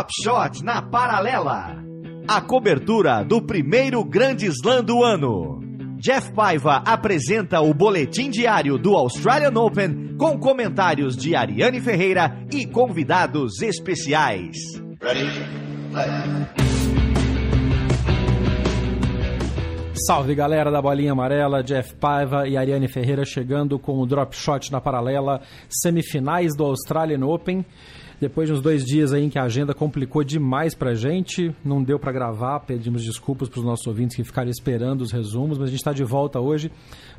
Drop Shot na paralela. A cobertura do primeiro Grande Slam do ano. Jeff Paiva apresenta o boletim diário do Australian Open com comentários de Ariane Ferreira e convidados especiais. Ready? Salve galera da Bolinha Amarela, Jeff Paiva e Ariane Ferreira chegando com o Drop Shot na paralela, semifinais do Australian Open. Depois de uns dois dias aí em que a agenda complicou demais pra gente, não deu para gravar, pedimos desculpas para os nossos ouvintes que ficaram esperando os resumos, mas a gente está de volta hoje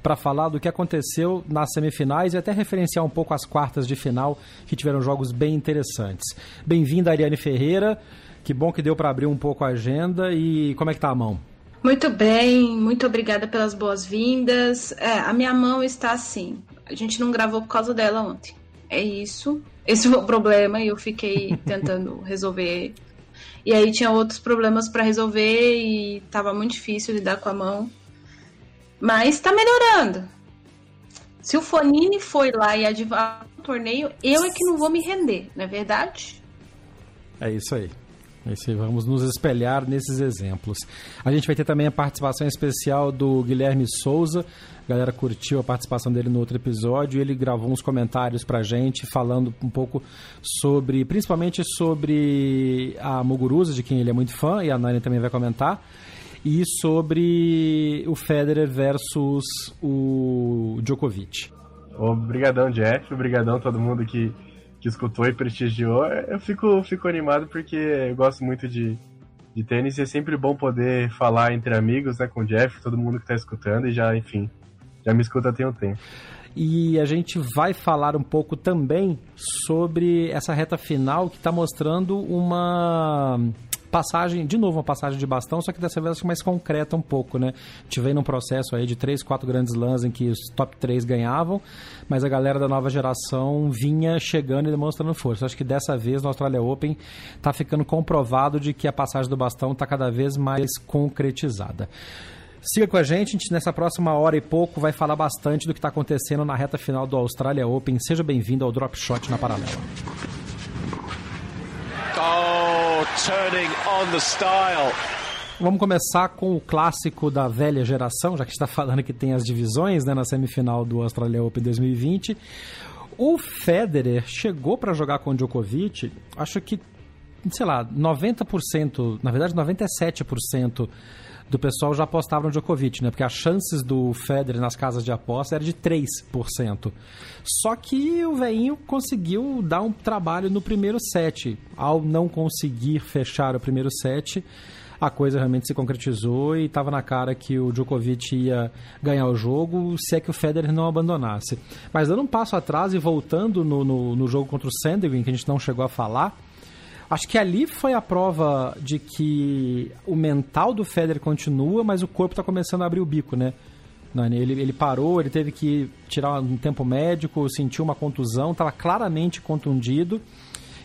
para falar do que aconteceu nas semifinais e até referenciar um pouco as quartas de final, que tiveram jogos bem interessantes. Bem-vinda, Ariane Ferreira. Que bom que deu para abrir um pouco a agenda e como é que tá a mão? Muito bem, muito obrigada pelas boas-vindas. É, a minha mão está assim. A gente não gravou por causa dela ontem. É isso. Esse foi o problema e eu fiquei tentando resolver. E aí tinha outros problemas para resolver e tava muito difícil lidar com a mão. Mas tá melhorando. Se o Fonini foi lá e adivar o torneio, eu é que não vou me render, não é verdade? É isso aí. Esse, vamos nos espelhar nesses exemplos. A gente vai ter também a participação especial do Guilherme Souza. Galera curtiu a participação dele no outro episódio. Ele gravou uns comentários pra gente, falando um pouco sobre, principalmente sobre a Muguruza, de quem ele é muito fã, e a Nani também vai comentar. E sobre o Federer versus o Djokovic. Obrigadão, Jeff. Obrigadão a todo mundo que que escutou e prestigiou, eu fico, fico animado porque eu gosto muito de, de tênis e é sempre bom poder falar entre amigos, né, com o Jeff, todo mundo que está escutando e já, enfim, já me escuta tem um tempo. E a gente vai falar um pouco também sobre essa reta final que está mostrando uma passagem, de novo, uma passagem de bastão, só que dessa vez mais concreta um pouco, né? Vem num processo aí de três, quatro grandes lãs em que os top 3 ganhavam, mas a galera da nova geração vinha chegando e demonstrando força. Acho que dessa vez no Australia Open está ficando comprovado de que a passagem do bastão está cada vez mais concretizada. Siga com a gente, a gente nessa próxima hora e pouco vai falar bastante do que está acontecendo na reta final do Australia Open. Seja bem-vindo ao Drop Shot na Paralela. Oh, turning on the style. Vamos começar com o clássico da velha geração, já que está falando que tem as divisões né, na semifinal do Australia Open 2020. O Federer chegou para jogar com o Djokovic, acho que, sei lá, 90%, na verdade 97% do pessoal já apostava no Djokovic, né? Porque as chances do Federer nas casas de aposta era de 3%. Só que o veinho conseguiu dar um trabalho no primeiro set. Ao não conseguir fechar o primeiro set, a coisa realmente se concretizou e estava na cara que o Djokovic ia ganhar o jogo, se é que o Federer não abandonasse. Mas dando um passo atrás e voltando no, no, no jogo contra o Sandgren, que a gente não chegou a falar, Acho que ali foi a prova de que o mental do Federer continua, mas o corpo está começando a abrir o bico, né? Ele, ele parou, ele teve que tirar um tempo médico, sentiu uma contusão, estava claramente contundido.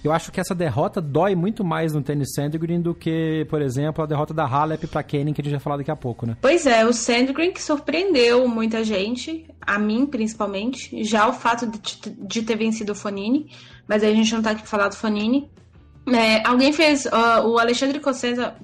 Eu acho que essa derrota dói muito mais no tênis Sandgren do que, por exemplo, a derrota da Halep para Kenny, que a gente vai falar daqui a pouco, né? Pois é, o Sandgren que surpreendeu muita gente, a mim principalmente, já o fato de, de ter vencido o Fonini, mas aí a gente não tá aqui pra falar do Fonini. É, alguém fez. Uh, o Alexandre Cossesa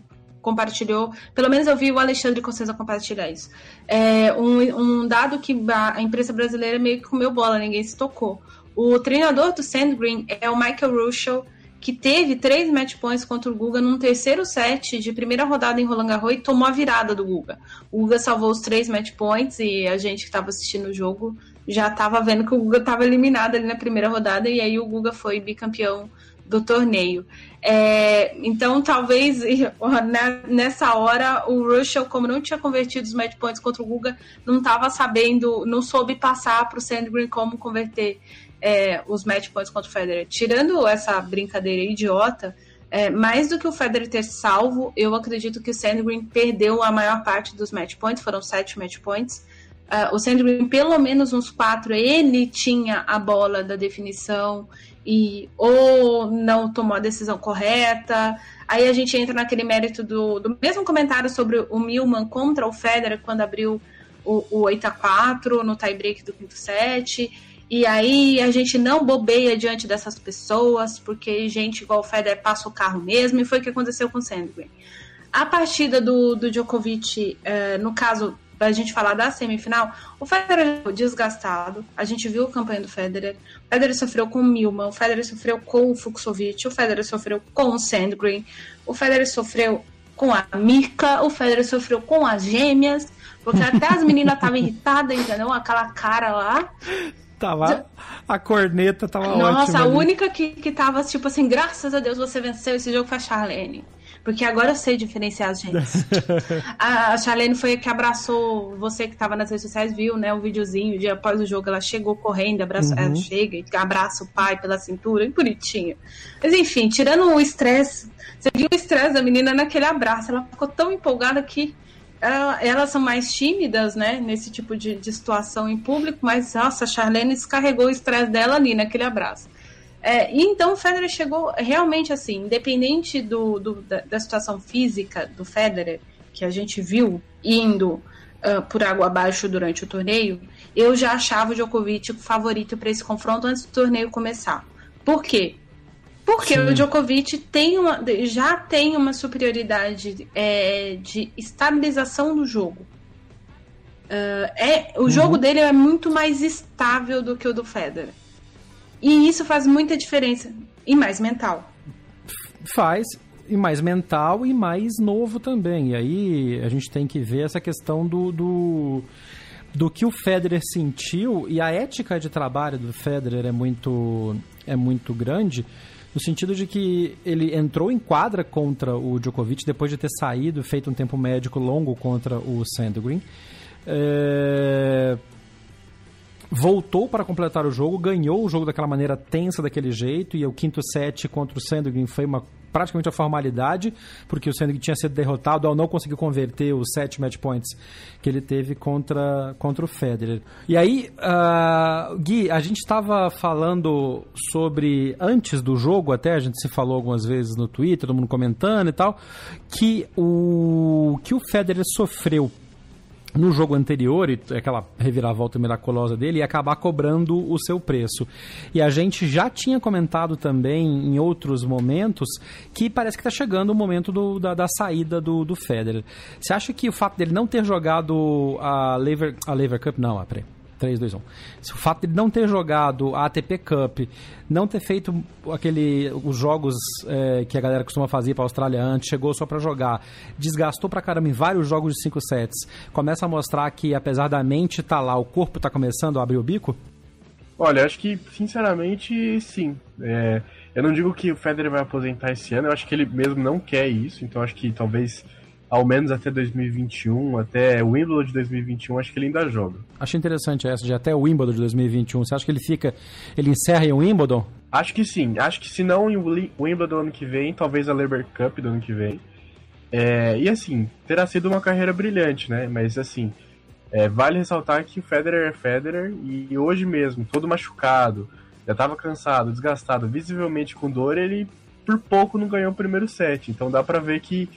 compartilhou, pelo menos eu vi o Alexandre Cossesa compartilhar isso. É, um, um, dado que a imprensa brasileira meio que comeu bola, ninguém se tocou. O treinador do Sandgreen é o Michael Ruschel, que teve três match points contra o Guga num terceiro set de primeira rodada em Roland Garros e tomou a virada do Guga. O Guga salvou os três match points e a gente que estava assistindo o jogo já estava vendo que o Guga estava eliminado ali na primeira rodada e aí o Guga foi bicampeão do torneio. É, então, talvez nessa hora o Russell, como não tinha convertido os match points contra o Guga, não estava sabendo, não soube passar para o Sandgren como converter é, os match points contra o Federer. Tirando essa brincadeira idiota, é, mais do que o Federer ter salvo, eu acredito que o Sandgren perdeu a maior parte dos match points, foram sete match points. Uh, o Sandgren, pelo menos uns quatro, ele tinha a bola da definição e ou não tomou a decisão correta. Aí a gente entra naquele mérito do, do mesmo comentário sobre o Milman contra o Federer quando abriu o, o 8 a 4 no tie-break do quinto set. E aí a gente não bobeia diante dessas pessoas, porque gente igual o Federer passa o carro mesmo, e foi o que aconteceu com o Sandgren. A partida do, do Djokovic, eh, no caso pra gente falar da semifinal, o Federer desgastado. A gente viu a campanha do Federer. O Federer sofreu com o Milman, o Federer sofreu com o Fuxovic, o Federer sofreu com o Sandgren, o Federer sofreu com a Mika, o Federer sofreu com as gêmeas, porque até as meninas estavam irritadas, entendeu? Aquela cara lá. Tava. A corneta tava Nossa, ótima. Nossa, a única que, que tava tipo assim, graças a Deus você venceu esse jogo foi a Charlene. Porque agora eu sei diferenciar as gente. a Charlene foi a que abraçou você que estava nas redes sociais, viu, né? O videozinho, dia após o jogo, ela chegou correndo, abraçou, Uhum. ela chega e abraça o pai pela cintura, bem bonitinha. Mas enfim, tirando o estresse, você viu o estresse da menina naquele abraço, ela ficou tão empolgada que ela- elas são mais tímidas, né, nesse tipo de, de situação em público, mas nossa, a Charlene descarregou o estresse dela ali naquele abraço. É, e então o Federer chegou realmente assim, independente do, do- da, da situação física do Federer, que a gente viu indo ah, por água abaixo durante o torneio, eu já achava o Djokovic o favorito para esse confronto antes do torneio começar. Por quê? Porque Sim. o Djokovic tem uma, já tem uma superioridade é, de estabilização do jogo. Ah, é, o jogo dele é muito mais estável do que o do Federer. E isso faz muita diferença. E mais mental. Faz, e mais mental e mais novo também. E aí a gente tem que ver essa questão do, do, do que o Federer sentiu e a ética de trabalho do Federer é muito, é muito grande. No sentido de que ele entrou em quadra contra o Djokovic depois de ter saído, feito um tempo médico longo contra o Sandgren. É, voltou para completar o jogo, ganhou o jogo daquela maneira tensa, daquele jeito, e o quinto set contra o Sandgren foi uma, praticamente uma formalidade, porque o Sandgren tinha sido derrotado ao não conseguir converter os sete match points que ele teve contra, contra o Federer. E aí, ah, Gui, a gente estava falando sobre, antes do jogo até, a gente se falou algumas vezes no Twitter, todo mundo comentando e tal, que o, que o Federer sofreu no jogo anterior, e aquela reviravolta miraculosa dele, ia acabar cobrando o seu preço. E a gente já tinha comentado também em outros momentos que parece que está chegando o momento do- da, da saída do, do Federer. Você acha que o fato dele não ter jogado a Lever, a Lever Cup, não, ah, peraí. 3, 2, 1. Se o fato de não ter jogado a ATP Cup, não ter feito aquele, os jogos é, que a galera costuma fazer para a Austrália antes, chegou só para jogar, desgastou pra caramba em vários jogos de 5 sets, começa a mostrar que apesar da mente estar lá, o corpo tá começando a abrir o bico? Olha, acho que, sinceramente, sim. É, eu não digo que o Federer vai aposentar esse ano, eu acho que ele mesmo não quer isso, então acho que talvez ao menos até 2021, até o Wimbledon de 2021, acho que ele ainda joga. Achei interessante essa, de até o Wimbledon de 2021. Você acha que ele fica, ele encerra em Wimbledon? Acho que sim, acho que se não o Wimbledon do ano que vem, talvez a Labour Cup do ano que vem. É, e assim, terá sido uma carreira brilhante, né? Mas assim, é, vale ressaltar que o Federer é Federer e hoje mesmo, todo machucado, já estava cansado, desgastado, visivelmente com dor, ele por pouco não ganhou o primeiro set. Então dá pra ver que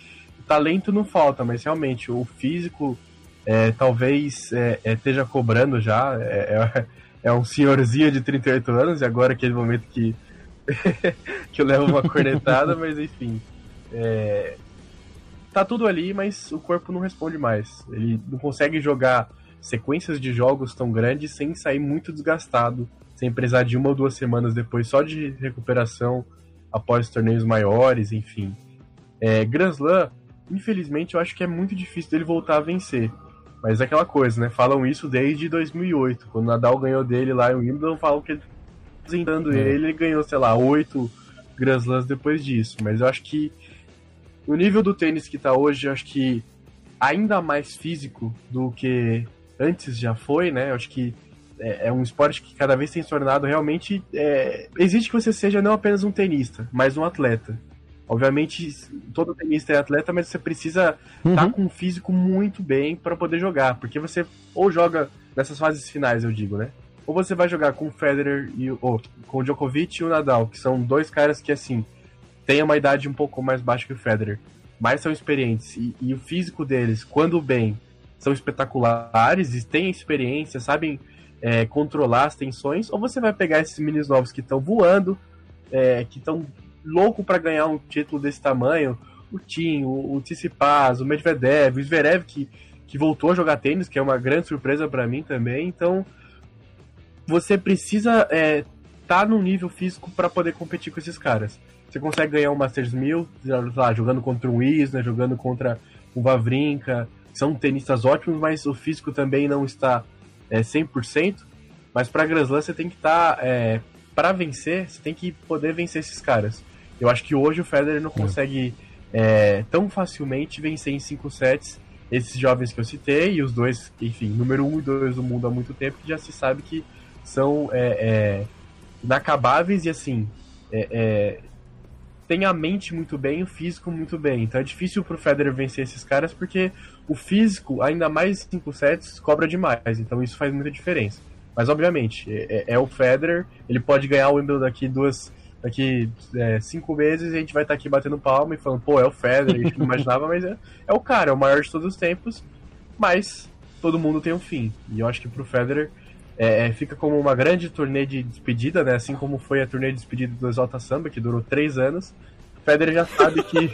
talento não falta, mas realmente o físico é, talvez é, é, esteja cobrando já. É, é, é um senhorzinho de 38 anos e agora aquele momento que, que eu levo uma cornetada, mas enfim. É, tá tudo ali, mas o corpo não responde mais. Ele não consegue jogar sequências de jogos tão grandes sem sair muito desgastado, sem precisar de uma ou duas semanas depois só de recuperação após torneios maiores, enfim. É, Grand Slam, infelizmente, eu acho que é muito difícil dele voltar a vencer. Mas é aquela coisa, né? Falam isso desde 2008, quando o Nadal ganhou dele lá em Wimbledon, falam que ele apresentando É. ele, ele ganhou, sei lá, oito Grand Slams depois disso. Mas eu acho que o nível do tênis que tá hoje, eu acho que ainda mais físico do que antes já foi, né? Eu acho que é, é, um esporte que cada vez tem se tornado realmente. É, existe que você seja não apenas um tenista, mas um atleta. Obviamente, todo tenista é atleta, mas você precisa estar uhum. tá com um físico muito bem para poder jogar. Porque você ou joga nessas fases finais, eu digo, né? Ou você vai jogar com o Federer e ou, com o Djokovic e o Nadal, que são dois caras que, assim, têm uma idade um pouco mais baixa que o Federer, mas são experientes. E, e o físico deles, quando bem, são espetaculares e têm experiência, sabem é, controlar as tensões. Ou você vai pegar esses minis novos que estão voando, é, que estão louco para ganhar um título desse tamanho, o Tim, o, o Tsitsipas, o Medvedev, o Zverev que, que voltou a jogar tênis, que é uma grande surpresa para mim também. Então, você precisa estar é, tá no nível físico para poder competir com esses caras. Você consegue ganhar um Masters 1000, lá, jogando contra o Isner, jogando contra o Vavrinka. São tenistas ótimos, mas o físico também não está é, 100%. Mas para Grand Slam você tem que estar tá, é, para vencer, você tem que poder vencer esses caras. Eu acho que hoje o Federer não consegue é, tão facilmente vencer em 5 sets esses jovens que eu citei, e os dois, enfim, número 1 um e 2 do mundo há muito tempo, que já se sabe que são é, é, inacabáveis e assim. É, é, tem a mente muito bem o físico muito bem. Então é difícil pro Federer vencer esses caras porque o físico, ainda mais 5 sets, cobra demais. Então isso faz muita diferença. Mas obviamente, é, é, é o Federer, ele pode ganhar o Wimbledon daqui duas daqui é, cinco meses a gente vai estar tá aqui batendo palma e falando, pô, é o Federer, a gente não imaginava, mas é, é o cara, é o maior de todos os tempos, mas todo mundo tem um fim. E eu acho que pro Federer é, é, fica como uma grande turnê de despedida, né? Assim como foi a turnê de despedida do Exalta Samba, que durou três anos. O Federer já sabe que.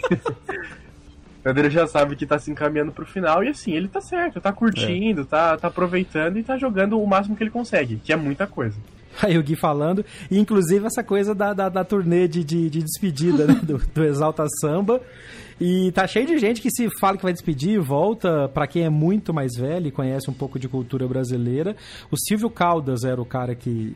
Federer já sabe que tá se encaminhando pro final e assim, ele tá certo, tá curtindo, é. tá, tá aproveitando e tá jogando o máximo que ele consegue, que é muita coisa. Aí o Gui falando, e inclusive essa coisa da, da, da turnê de, de, de despedida né, do, do, Exalta Samba. E tá cheio de gente que se fala que vai despedir, volta, para quem é muito mais velho e conhece um pouco de cultura brasileira. O Silvio Caldas era o cara que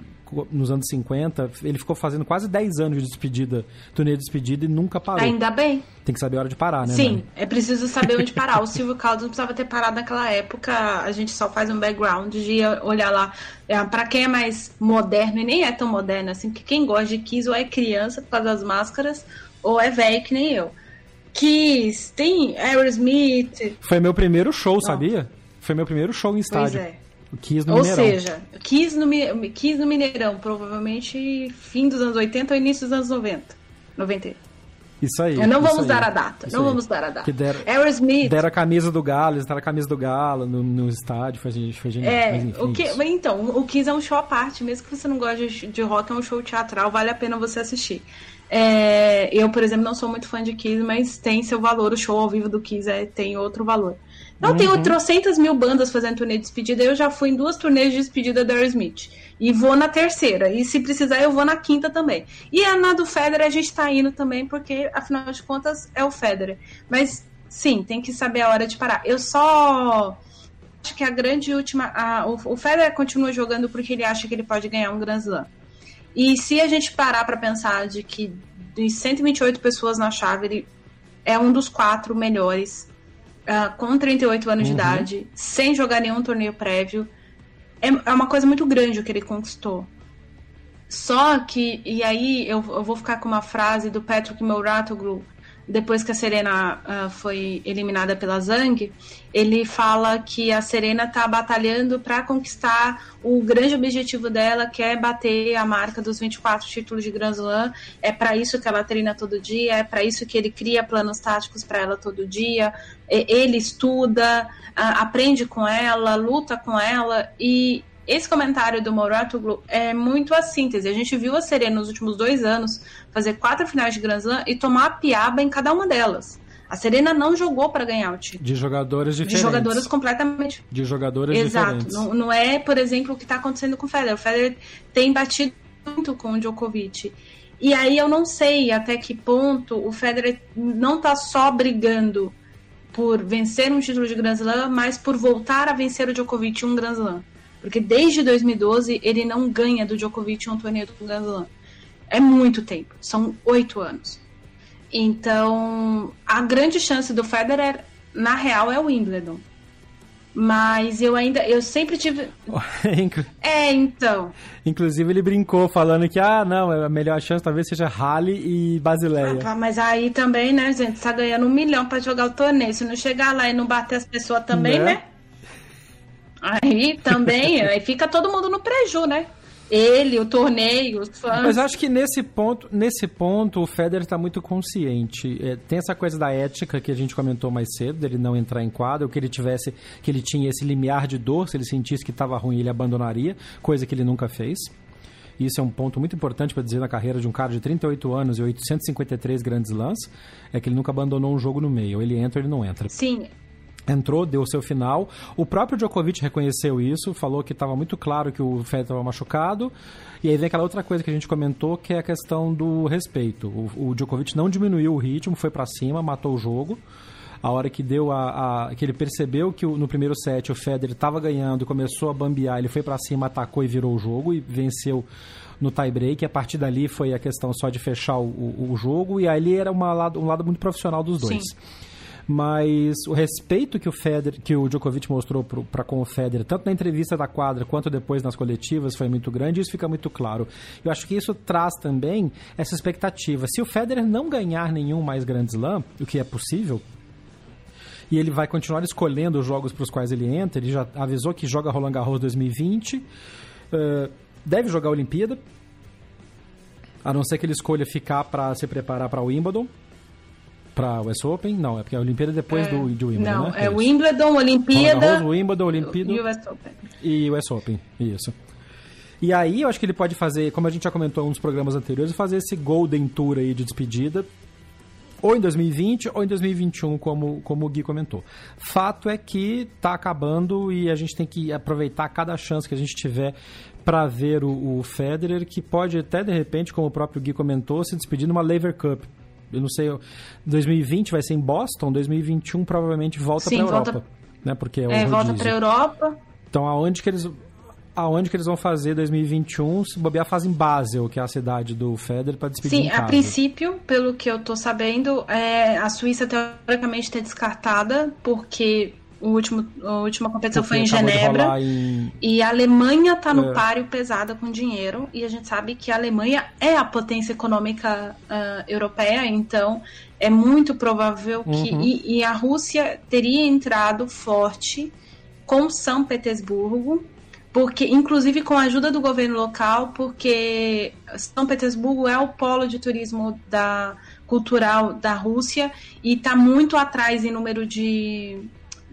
nos anos 50, ele ficou fazendo quase 10 anos de despedida, turnê de despedida e nunca parou. Ainda bem. Tem que saber a hora de parar, né? Sim, é preciso saber onde parar. o Silvio Caldas não precisava ter parado naquela época, a gente só faz um background de olhar lá. É, para quem é mais moderno, e nem é tão moderno assim, porque quem gosta de Kiss ou é criança por causa das máscaras, ou é velho que nem eu. Kiss, tem Aerosmith. Foi meu primeiro show, não. sabia? Foi meu primeiro show em estádio. Pois é. Kiss no Ou Mineirão. seja, Kiss no, Kiss no Mineirão, provavelmente fim dos anos 80 ou início dos anos 90. 90. Isso aí. não vamos aí, dar a data. Não aí. vamos dar a data. Que deram, Aerosmith. Deram a camisa do Galo, eles deram a camisa do Galo no, no estádio, foi, foi genial. É, enfim, o que, então, o Kiss é um show à parte, mesmo que você não goste de, de rock, é um show teatral, vale a pena você assistir. É, eu, por exemplo, não sou muito fã de Kiss, mas tem seu valor, o show ao vivo do Kiss é, tem outro valor. Não, uhum. tem trocentas mil bandas fazendo turnê de despedida. Eu já fui em duas turnês de despedida da Aerosmith. E vou na terceira. E se precisar, eu vou na quinta também. E a na do Federer a gente tá indo também, porque afinal de contas é o Federer. Mas sim, tem que saber a hora de parar. Eu só acho que a grande última. A, o, o Federer continua jogando porque ele acha que ele pode ganhar um Grand Slam. E se a gente parar para pensar de que de 128 pessoas na chave, ele é um dos quatro melhores uh, com 38 anos uhum. de idade, sem jogar nenhum torneio prévio. É, é uma coisa muito grande o que ele conquistou. Só que, e aí eu, eu vou ficar com uma frase do Patrick Mouratoglou, depois que a Serena uh, foi eliminada pela Zhang, ele fala que a Serena está batalhando para conquistar o grande objetivo dela, que é bater a marca dos 24 títulos de Grand Slam. É para isso que ela treina todo dia, é para isso que ele cria planos táticos para ela todo dia. Ele estuda, uh, aprende com ela, luta com ela e esse comentário do Moratoglu é muito a síntese. A gente viu a Serena nos últimos dois anos fazer quatro finais de Grand Slam e tomar a piaba em cada uma delas. A Serena não jogou para ganhar o título. De jogadores diferentes. De jogadores completamente. De jogadores Exato. diferentes. Exato. Não, não, é, por exemplo, o que está acontecendo com o Federer. O Federer tem batido muito com o Djokovic. E aí eu não sei até que ponto o Federer não está só brigando por vencer um título de Grand Slam, mas por voltar a vencer o Djokovic um Grand Slam. Porque desde 2012 ele não ganha do Djokovic um torneio do Grand Slam. É muito tempo, são oito anos. Então, a grande chance do Federer, na real, é o Wimbledon. Mas eu ainda, eu sempre tive. é, então. Inclusive ele brincou falando que, ah, não, a melhor chance talvez seja Halle e Basileia. Ah, mas aí também, né, gente, tá ganhando um milhão para jogar o torneio. Se não chegar lá e não bater as pessoas também, né? né? Aí também, aí fica todo mundo no preju, né? ele, o torneio, os fãs. Mas acho que nesse ponto, nesse ponto o Federer está muito consciente. É, tem essa coisa da ética que a gente comentou mais cedo, dele não entrar em quadro, que ele tivesse, que ele tinha esse limiar de dor, se ele sentisse que estava ruim, ele abandonaria, coisa que ele nunca fez. Isso é um ponto muito importante para dizer na carreira de um cara de 38 anos e 853 grandes lãs, é que ele nunca abandonou um jogo no meio. Ele entra ou ele não entra. Sim, entrou, deu seu final. O próprio Djokovic reconheceu isso, falou que estava muito claro que o Federer estava machucado. E aí vem aquela outra coisa que a gente comentou, que é a questão do respeito. O, o Djokovic não diminuiu o ritmo, foi para cima, matou o jogo. A hora que deu a, a que ele percebeu que o, no primeiro set o Federer estava ganhando, começou a bambear, ele foi para cima, atacou e virou o jogo e venceu no tie-break. A partir dali foi a questão só de fechar o, o, o jogo e ali era uma, um lado muito profissional dos dois. Sim mas o respeito que o Federer, que o Djokovic mostrou para com o Federer, tanto na entrevista da quadra quanto depois nas coletivas, foi muito grande. Isso fica muito claro. Eu acho que isso traz também essa expectativa. Se o Federer não ganhar nenhum mais Grand Slam, o que é possível, e ele vai continuar escolhendo os jogos para os quais ele entra. Ele já avisou que joga Roland Garros 2020, uh, deve jogar a Olimpíada, a não ser que ele escolha ficar para se preparar para o Wimbledon para o US Open? Não, é porque a Olimpíada é depois é, do, do Wimbledon, não, né? é, é Wimbledon, Olimpíada... Roland Wimbledon, Olimpíada... E o US Open. E o US Open, isso. E aí eu acho que ele pode fazer, como a gente já comentou em um dos programas anteriores, fazer esse Golden Tour aí de despedida, ou em 2020 ou em 2021, como, como o Gui comentou. Fato é que está acabando e a gente tem que aproveitar cada chance que a gente tiver para ver o, o Federer, que pode até de repente, como o próprio Gui comentou, se despedir numa Lever Cup eu não sei, 2020 vai ser em Boston, 2021 provavelmente volta para Europa, volta... né? Porque é, é volta para Europa. Então aonde que eles aonde que eles vão fazer 2021, se bobear fazem Basel, que é a cidade do Federer para despedir Sim, a princípio, pelo que eu tô sabendo, é, a Suíça teoricamente está descartada porque o último, a última competição Porque foi em Genebra. Em... E a Alemanha está no é. páreo pesada com dinheiro. E a gente sabe que a Alemanha é a potência econômica uh, europeia, então é muito provável que. Uhum. E, e, a Rússia teria entrado forte com São Petersburgo. Porque, inclusive com a ajuda do governo local, porque São Petersburgo é o polo de turismo da, cultural da Rússia e está muito atrás em número de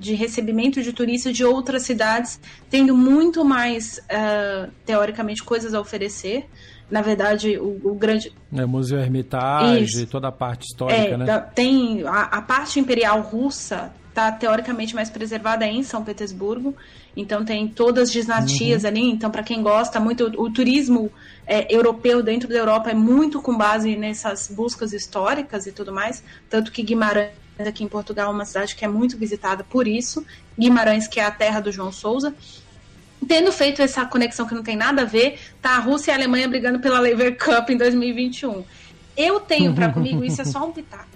de recebimento de turistas de outras cidades, tendo muito mais, uh, teoricamente, coisas a oferecer. Na verdade, o, o grande. É, Museu Hermitage, Isso. toda a parte histórica, é, né? Tem a, a parte imperial russa está teoricamente mais preservada em São Petersburgo. Então tem todas as dinastias uhum. ali. Então para quem gosta muito o, o turismo é, europeu dentro da Europa é muito com base nessas buscas históricas e tudo mais. Tanto que Guimarães aqui em Portugal, uma cidade que é muito visitada por isso. Guimarães, que é a terra do João Souza. Tendo feito essa conexão que não tem nada a ver, tá a Rússia e a Alemanha brigando pela Lever Cup em 2021. Eu tenho para comigo, isso é só um pitaco.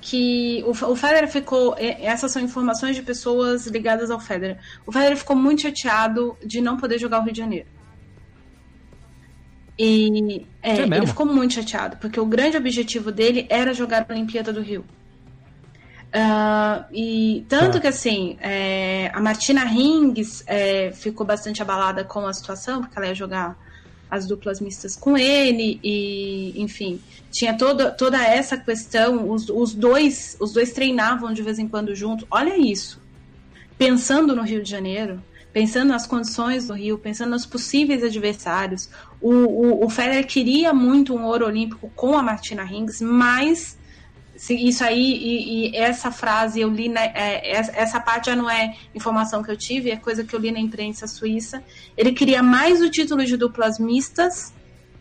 Que o, o Federer ficou. Essas são informações de pessoas ligadas ao Federer. O Federer ficou muito chateado de não poder jogar o Rio de Janeiro. E é, é ele ficou muito chateado, porque o grande objetivo dele era jogar a Olimpíada do Rio. Uh, e tanto tá. que assim, é, a Martina Hingis é, ficou bastante abalada com a situação, porque ela ia jogar as duplas mistas com ele, e enfim, tinha toda, toda essa questão, os, os, dois, os dois treinavam de vez em quando juntos. Olha isso. Pensando no Rio de Janeiro, pensando nas condições do Rio, pensando nos possíveis adversários. O, o, o Federer queria muito um ouro olímpico com a Martina Hingis, mas isso aí e, e, essa frase eu li na, é, essa parte já não é informação que eu tive é coisa que eu li na imprensa suíça. Ele queria mais o título de duplas mistas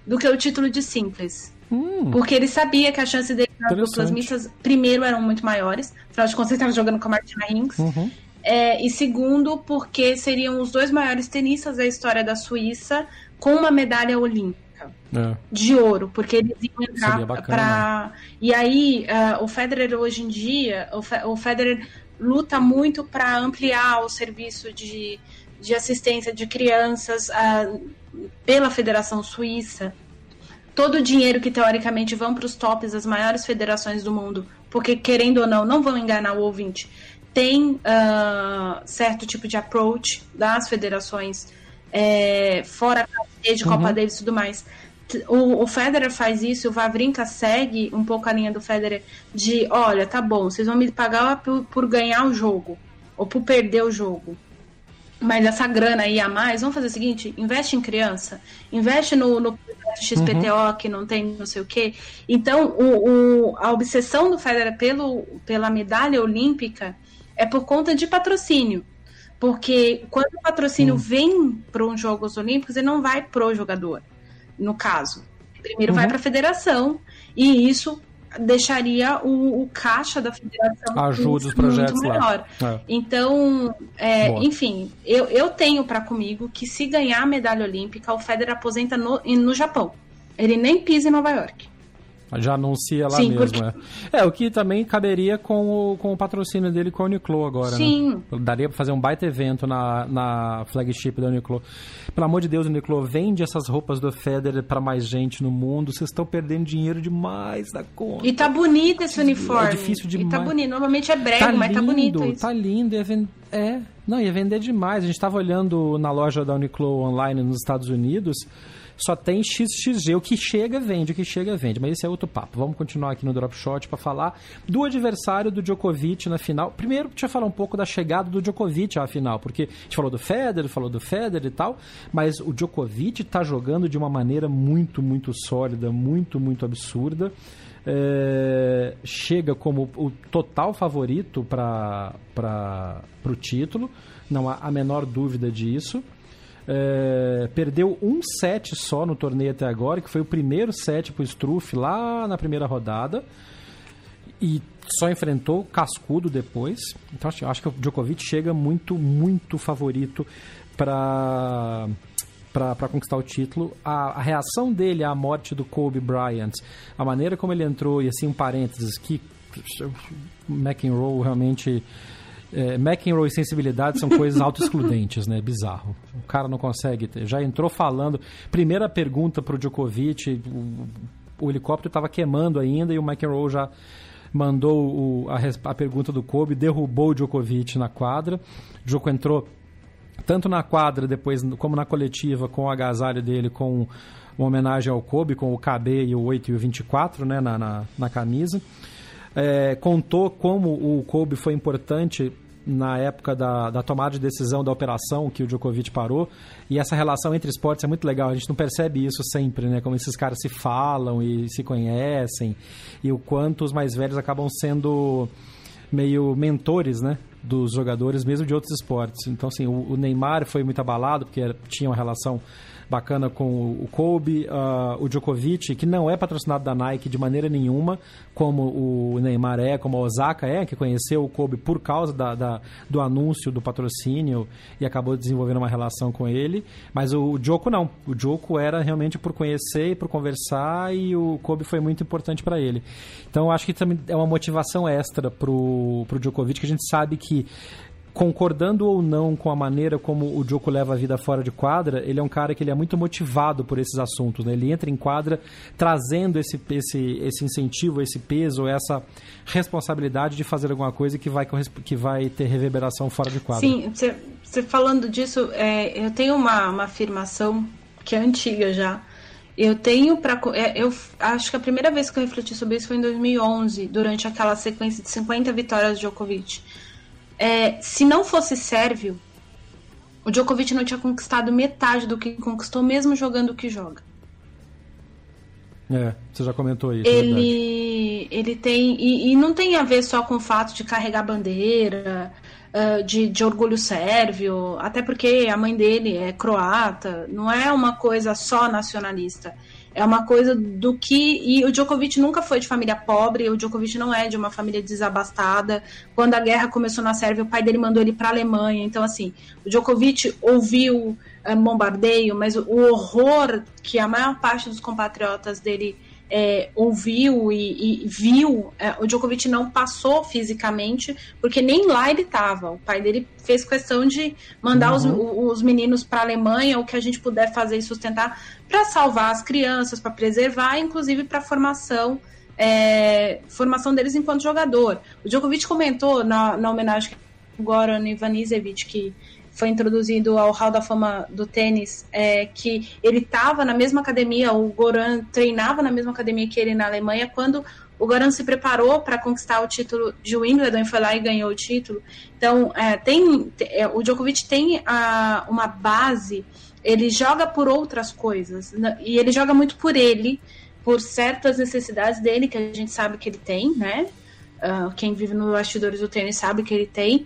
do que o título de simples. Hum. porque ele sabia que a chance dele nas duplas mistas primeiro eram muito maiores. Afinal de contas ele estava jogando com a Martina Hinks uhum. é, e segundo porque seriam os dois maiores tenistas da história da Suíça com uma medalha olímpica olímpica é. de ouro, porque eles iam entrar para. E aí, uh, o Federer hoje em dia, o, Fe... o Federer luta muito para ampliar o serviço de, de assistência de crianças uh, pela Federação Suíça. Todo o dinheiro que teoricamente vão para os tops das maiores federações do mundo, porque querendo ou não, não vão enganar o ouvinte, tem uh, certo tipo de approach das federações é, fora de Copa uhum. Davis e tudo mais. O, o, Federer faz isso, o Vavrinka segue um pouco a linha do Federer de, olha, tá bom, vocês vão me pagar por, por ganhar o jogo ou por perder o jogo. Mas essa grana aí a mais, vamos fazer o seguinte: investe em criança, investe no, no XPTO uhum. que não tem não sei o quê. Então, o, o, a obsessão do Federer pelo, pela medalha olímpica é por conta de patrocínio. Porque quando o patrocínio hum. vem para os Jogos Olímpicos, ele não vai pro jogador, no caso. Primeiro uhum. vai para a federação, e isso deixaria o, o caixa da federação Ajuda os projetos muito maior. É. Então, é, enfim, eu, eu tenho para comigo que se ganhar a medalha olímpica, o Federer aposenta no, no Japão. Ele nem pisa em Nova York. Já anuncia lá Sim, mesmo, porque... é. é. o que também caberia com o, com o patrocínio dele com a Uniqlo agora, né? Sim. Né? Daria pra fazer um baita evento na, na flagship da Uniqlo. Pelo amor de Deus, Uniqlo, vende essas roupas do Federer para mais gente no mundo. Vocês estão perdendo dinheiro demais da conta. E tá bonito esse uniforme. É difícil demais. E tá bonito. Normalmente é brega, tá mas lindo, tá bonito isso. Tá lindo. Ia vend... É, não, ia vender demais. A gente tava olhando na loja da Uniqlo online nos Estados Unidos só tem XXG. O que chega, vende. O que chega, vende. Mas esse é outro papo. Vamos continuar aqui no Drop Shot para falar do adversário do Djokovic na final. Primeiro, deixa eu falar um pouco da chegada do Djokovic à final, porque a gente falou do Federer, falou do Federer e tal, mas o Djokovic está jogando de uma maneira muito, muito sólida, muito, muito absurda. É, chega como o total favorito para o título, não há a menor dúvida disso. É, perdeu um set só no torneio até agora, que foi o primeiro set pro Struff lá na primeira rodada. E só enfrentou Cascudo depois. Então acho que o Djokovic chega muito, muito favorito para para conquistar o título. A, a, reação dele à morte do Kobe Bryant, a maneira como ele entrou, e assim, um parênteses, que McEnroe realmente é, McEnroe e sensibilidade são coisas auto-excludentes, né? Bizarro. O cara não consegue ter. Já entrou falando. Primeira pergunta pro Djokovic, o, o helicóptero estava queimando ainda e o McEnroe já mandou o, a, a, pergunta do Kobe, derrubou o Djokovic na quadra. O Djoko entrou tanto na quadra depois como na coletiva com o agasalho dele com uma homenagem ao Kobe, com o KB e o 8 e o 24 né, na, na, na camisa é, contou como o Kobe foi importante na época da, da tomada de decisão da operação que o Djokovic parou. E essa relação entre esportes é muito legal. A gente não percebe isso sempre, né? Como esses caras se falam e se conhecem. E o quanto os mais velhos acabam sendo meio mentores, né? Dos jogadores, mesmo de outros esportes. Então, assim, o, o Neymar foi muito abalado, porque era, tinha uma relação bacana com o Kobe, uh, o Djokovic, que não é patrocinado da Nike de maneira nenhuma, como o Neymar é, como a Osaka é, que conheceu o Kobe por causa da, da do anúncio do patrocínio e acabou desenvolvendo uma relação com ele. Mas o, o Djoko não. O Djoko era realmente por conhecer e por conversar e o Kobe foi muito importante para ele. Então acho que também é uma motivação extra pro, pro Djokovic, que a gente sabe que concordando ou não com a maneira como o Joko leva a vida fora de quadra, ele é um cara que ele é muito motivado por esses assuntos. Né? Ele entra em quadra trazendo esse, esse, esse incentivo, esse peso, essa responsabilidade de fazer alguma coisa que vai, que vai ter reverberação fora de quadra. Sim, você falando disso, é, eu tenho uma, uma afirmação que é antiga já. Eu tenho para. É, eu acho que a primeira vez que eu refleti sobre isso foi em 2011, durante aquela sequência de 50 vitórias de Djokovic é, se não fosse Sérvio, o Djokovic não tinha conquistado metade do que conquistou, mesmo jogando o que joga. É, você já comentou isso. É ele, ele tem. E, e, não tem a ver só com o fato de carregar bandeira, uh, de, de orgulho sérvio, até porque a mãe dele é croata, não é uma coisa só nacionalista. É uma coisa do que. E o Djokovic nunca foi de família pobre, o Djokovic não é de uma família desabastada. Quando a guerra começou na Sérvia, o pai dele mandou ele para a Alemanha. Então, assim, o Djokovic ouviu. é, bombardeio, mas o horror que a maior parte dos compatriotas dele é, ouviu e, e viu, é, o Djokovic não passou fisicamente, porque nem lá ele estava. O pai dele fez questão de mandar uhum. os, os meninos para a Alemanha, o que a gente puder fazer e sustentar, para salvar as crianças, para preservar, inclusive para formação. É, formação deles enquanto jogador. O Djokovic comentou na, na homenagem ao Goran Ivanisevic, que foi introduzido ao Hall da Fama do tênis, é, que ele estava na mesma academia, o Goran treinava na mesma academia que ele na Alemanha, quando o Goran se preparou para conquistar o título de Wimbledon e foi lá e ganhou o título. Então, é, tem, é, o Djokovic tem a, uma base, ele joga por outras coisas, né, e ele joga muito por ele, por certas necessidades dele, que a gente sabe que ele tem, né? Uh, quem vive nos bastidores do tênis sabe que ele tem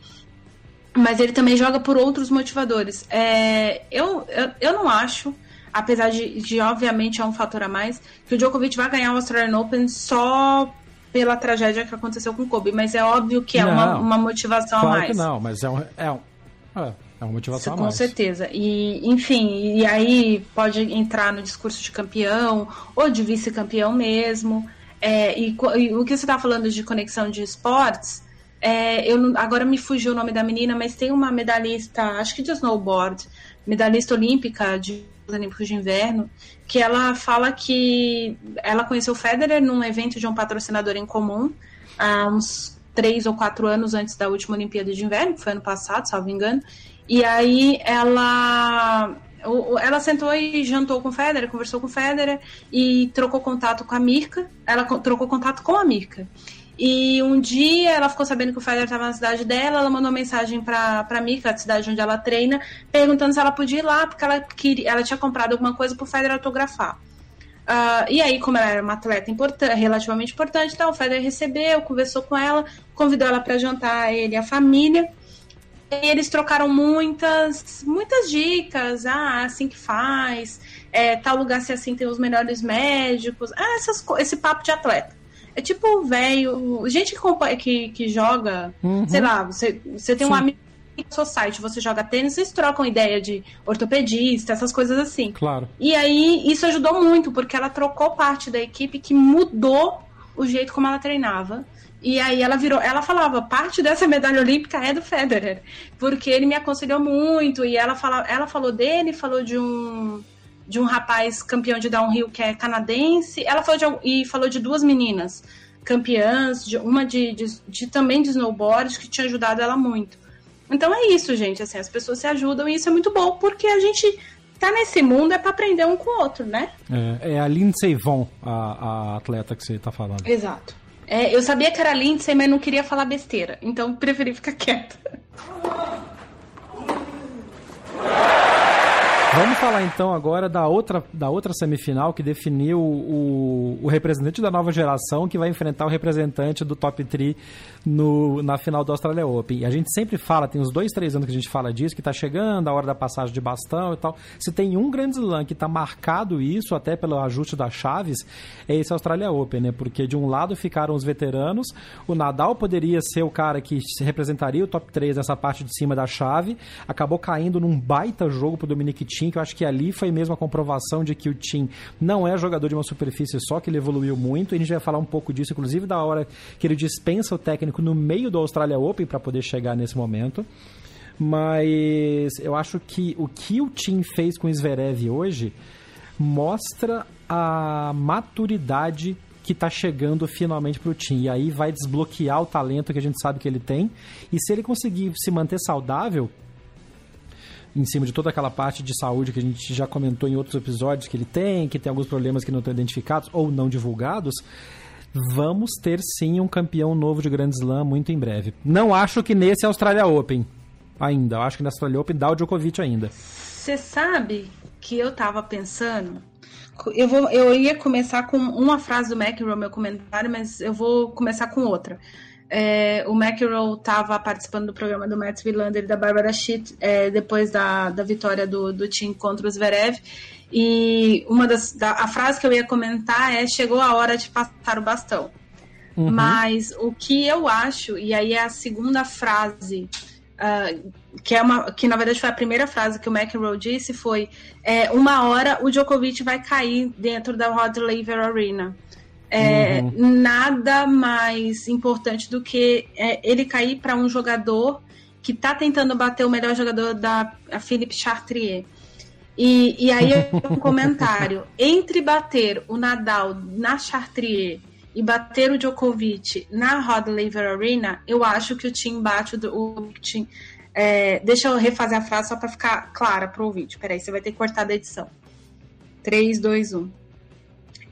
mas ele também joga por outros motivadores. É, eu, eu, eu não acho, apesar de, de, obviamente é um fator a mais, que o Djokovic vai ganhar o Australian Open só pela tragédia que aconteceu com o Kobe, mas é óbvio que é uma, uma motivação claro a mais. Que não, mas é um, é um, é, é uma motivação com a mais. Com certeza. E, enfim, e aí pode entrar no discurso de campeão ou de vice-campeão mesmo. É, e, e, o que você está falando de conexão de esportes, é, eu não, agora me fugiu o nome da menina, mas tem uma medalhista, acho que de snowboard, medalhista olímpica de Olímpicos de Inverno, que ela fala que ela conheceu o Federer num evento de um patrocinador em comum há uns três ou quatro anos antes da última Olimpíada de Inverno, que foi ano passado, salvo engano. E aí ela ela sentou e jantou com o Federer, conversou com o Federer e trocou contato com a Mirka. Ela trocou contato com a Mirka. E um dia ela ficou sabendo que o Federer estava na cidade dela, ela mandou uma mensagem para pra Mika, a cidade onde ela treina, perguntando se ela podia ir lá, porque ela, queria, ela tinha comprado alguma coisa pro Federer autografar. Uh, e aí, como ela era uma atleta importante, relativamente importante, então o Federer recebeu, conversou com ela, convidou ela para jantar, ele e a família. E eles trocaram muitas, muitas dicas, ah, assim que faz, é, tal lugar se assim tem os melhores médicos, ah, essas, esse papo de atleta. É tipo velho. Gente que, que, que joga, uhum. sei lá, você, você tem Sim. um amigo no seu site, você joga tênis, vocês trocam ideia de ortopedista, essas coisas assim. Claro. E aí isso ajudou muito, porque ela trocou parte da equipe que mudou o jeito como ela treinava. E aí ela virou, ela falava, parte dessa medalha olímpica é do Federer, porque ele me aconselhou muito e ela fala, ela falou dele, falou de um de um rapaz campeão de downhill que é canadense. Ela falou de, e falou de duas meninas campeãs, de, uma de, de, de, também de snowboard, que tinha ajudado ela muito. Então é isso, gente. Assim, as pessoas se ajudam e isso é muito bom, porque a gente tá nesse mundo é para aprender um com o outro, né? É, é a Lindsay Vonn, a, a, atleta que você tá falando. Exato. É, eu sabia que era a Lindsay, mas não queria falar besteira, então preferi ficar quieta. Vamos falar então agora da outra, da outra semifinal que definiu o, o representante da nova geração que vai enfrentar o representante do top 3 no, na final do Australia Open. E a gente sempre fala, tem uns dois, três anos que a gente fala disso, que está chegando a hora da passagem de bastão e tal. Se tem um grande slam que está marcado isso, até pelo ajuste das chaves, é esse Australia Open, né? Porque de um lado ficaram os veteranos, o Nadal poderia ser o cara que representaria o top 3 nessa parte de cima da chave, acabou caindo num baita jogo pro Dominic Thiem que eu acho que ali foi mesmo a comprovação de que o Tim não é jogador de uma superfície só, que ele evoluiu muito. E a gente vai falar um pouco disso, inclusive da hora que ele dispensa o técnico no meio do Australia Open para poder chegar nesse momento. Mas eu acho que o que o Tim fez com o Zverev hoje mostra a maturidade que está chegando finalmente para o time. E aí vai desbloquear o talento que a gente sabe que ele tem. E se ele conseguir se manter saudável, em cima de toda aquela parte de saúde que a gente já comentou em outros episódios que ele tem, que tem alguns problemas que não estão identificados ou não divulgados, vamos ter sim um campeão novo de Grand Slam muito em breve. Não acho que nesse Australia Open ainda. Acho que na Australia Open dá o Djokovic ainda. Você sabe que eu tava pensando. Eu, vou, eu ia começar com uma frase do McEnroe meu comentário, mas eu vou começar com outra. É, o McEnroe estava participando do programa do Matt Wilander e da Barbara Schitt é, depois da, da vitória do, do time contra os Zverev. E uma das da, a frase que eu ia comentar é chegou a hora de passar o bastão. Uhum. Mas o que eu acho, e aí é a segunda frase Uh, que é uma que na verdade foi a primeira frase que o McEnroe disse foi é, uma hora o Djokovic vai cair dentro da Rod Laver Arena é, uhum. nada mais importante do que é, ele cair para um jogador que está tentando bater o melhor jogador da Philippe Chartrier e, e aí um comentário entre bater o Nadal na Chartrier e bater o Djokovic na Rod Laver Arena, eu acho que o Tim bate o, o. É, deixa eu refazer a frase só para ficar clara para o ouvinte. Peraí, você vai ter que cortar da edição. 3, 2, 1.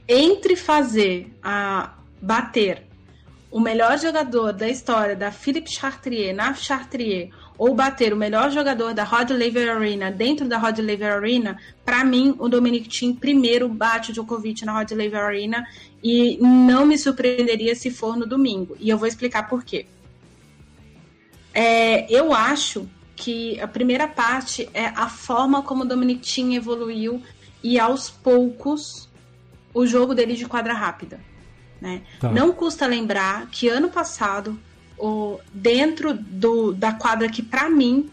Entre fazer a bater o melhor jogador da história da Philippe Chartrier na Chartrier ou bater o melhor jogador da Rod Laver Arena dentro da Rod Laver Arena, para mim o Dominic Thiem primeiro bate o Djokovic na Rod Laver Arena e não me surpreenderia se for no domingo. E eu vou explicar por quê. É, eu acho que a primeira parte é a forma como o Dominic Thiem evoluiu e aos poucos o jogo dele de quadra rápida. Né? Tá. Não custa lembrar que ano passado o, dentro do, da quadra que, para mim,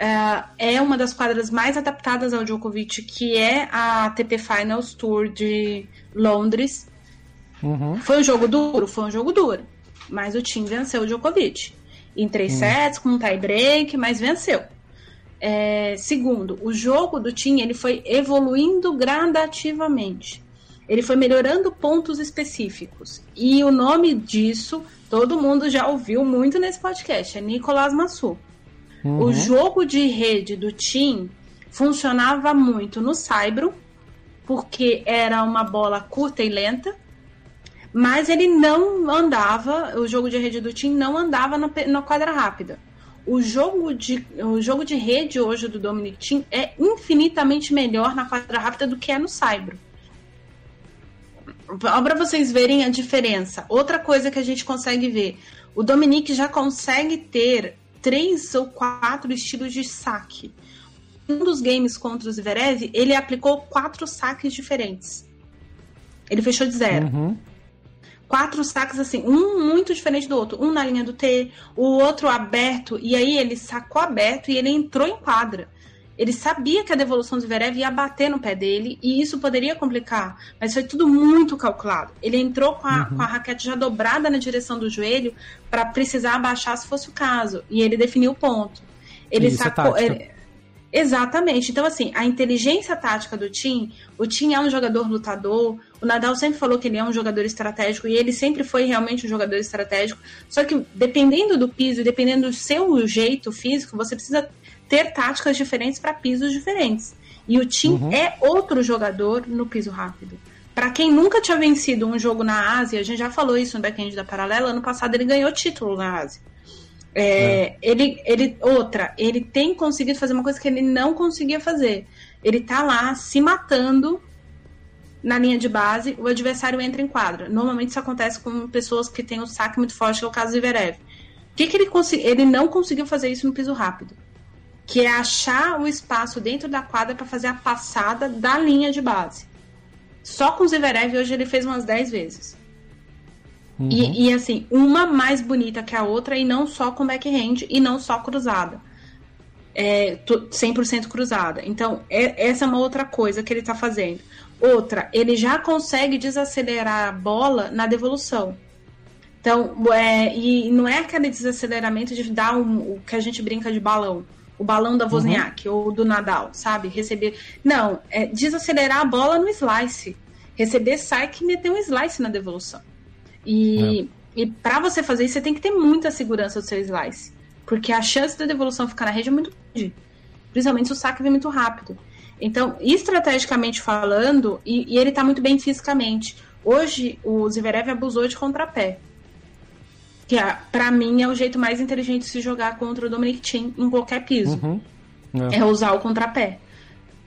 uh, é uma das quadras mais adaptadas ao Djokovic, que é a ATP Finals Tour de Londres. Uhum. Foi um jogo duro? Foi um jogo duro. Mas o time venceu o Djokovic. Em três uhum. sets, com um tie-break, mas venceu. É, segundo, o jogo do time ele foi evoluindo gradativamente. Ele foi melhorando pontos específicos. E o nome disso todo mundo já ouviu muito nesse podcast, é Nicolas Massu. Uhum. O jogo de rede do Tim funcionava muito no Saibro, porque era uma bola curta e lenta, mas ele não andava, o jogo de rede do Tim não andava na, na quadra rápida. O jogo, de, o jogo de rede hoje do Dominic Thiem é infinitamente melhor na quadra rápida do que é no Saibro para vocês verem a diferença. Outra coisa que a gente consegue ver, o Dominique já consegue ter três ou quatro estilos de saque. Um dos games contra o Zverev, ele aplicou quatro saques diferentes. Ele fechou de zero. Uhum. Quatro saques assim, um muito diferente do outro. Um na linha do T, o outro aberto, e aí ele sacou aberto e ele entrou em quadra. Ele sabia que a devolução do Zverev ia bater no pé dele e isso poderia complicar, mas foi tudo muito calculado. Ele entrou com a, uhum. com a raquete já dobrada na direção do joelho para precisar abaixar se fosse o caso e ele definiu o ponto. Ele isso é sacou. É ele... Exatamente. Então, assim, a inteligência tática do Tim, o Tim é um jogador lutador, o Nadal sempre falou que ele é um jogador estratégico e ele sempre foi realmente um jogador estratégico. Só que dependendo do piso, dependendo do seu jeito físico, você precisa ter táticas diferentes para pisos diferentes. E o Tim uhum. é outro jogador no piso rápido. Para quem nunca tinha vencido um jogo na Ásia, a gente já falou isso no backend da Paralela, ano passado ele ganhou título na Ásia. É, é. Ele, ele, outra, ele tem conseguido fazer uma coisa que ele não conseguia fazer. Ele tá lá se matando na linha de base, o adversário entra em quadra. Normalmente isso acontece com pessoas que têm o um saque muito forte, que é o caso do Iverev. Que, que ele, ele não conseguiu fazer isso no piso rápido? Que é achar o espaço dentro da quadra para fazer a passada da linha de base. Só com o Zverev hoje ele fez umas 10 vezes. Uhum. E, e, assim, uma mais bonita que a outra e não só com backhand e não só cruzada. É, 100% cruzada. Então, é, essa é uma outra coisa que ele está fazendo. Outra, ele já consegue desacelerar a bola na devolução. Então, é, e não é aquele desaceleramento de dar um, o que a gente brinca de balão o balão da Wozniak uhum. ou do Nadal, sabe? Receber. Não, é desacelerar a bola no slice. Receber saque e meter um slice na devolução. E, é. e para você fazer isso, você tem que ter muita segurança do seu slice. Porque a chance da devolução ficar na rede é muito grande. Principalmente se o saque vem muito rápido. Então, estrategicamente falando, e, e ele está muito bem fisicamente. Hoje, o Zverev abusou de contrapé que é, para mim é o jeito mais inteligente de se jogar contra o Dominic Thiem em qualquer piso. Uhum. É. é. usar o contrapé.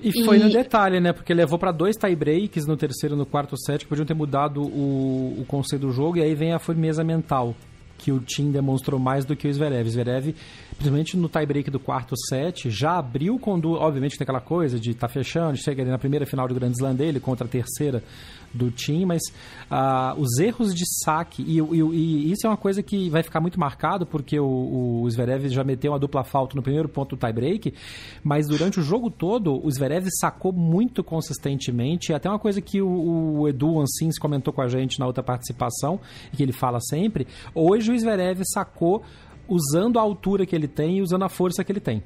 E, e foi no detalhe, né? Porque levou para dois tie breaks no terceiro e no quarto set que podiam ter mudado o, o conceito do jogo e aí vem a firmeza mental que o Tim demonstrou mais do que o Zverev. Zverev, principalmente no tie-break do quarto set, já abriu com. Obviamente tem aquela coisa de tá fechando, chega ali na primeira final do Grand Slam dele contra a terceira do Tim, mas uh, os erros de saque, e, e, e, isso é uma coisa que vai ficar muito marcado, porque o, o Zverev já meteu uma dupla falta no primeiro ponto do tie-break, mas durante o jogo todo, o Zverev sacou muito consistentemente, até uma coisa que o, o Edu Ansins comentou com a gente na outra participação, e que ele fala sempre, hoje o Zverev sacou usando a altura que ele tem e usando a força que ele tem.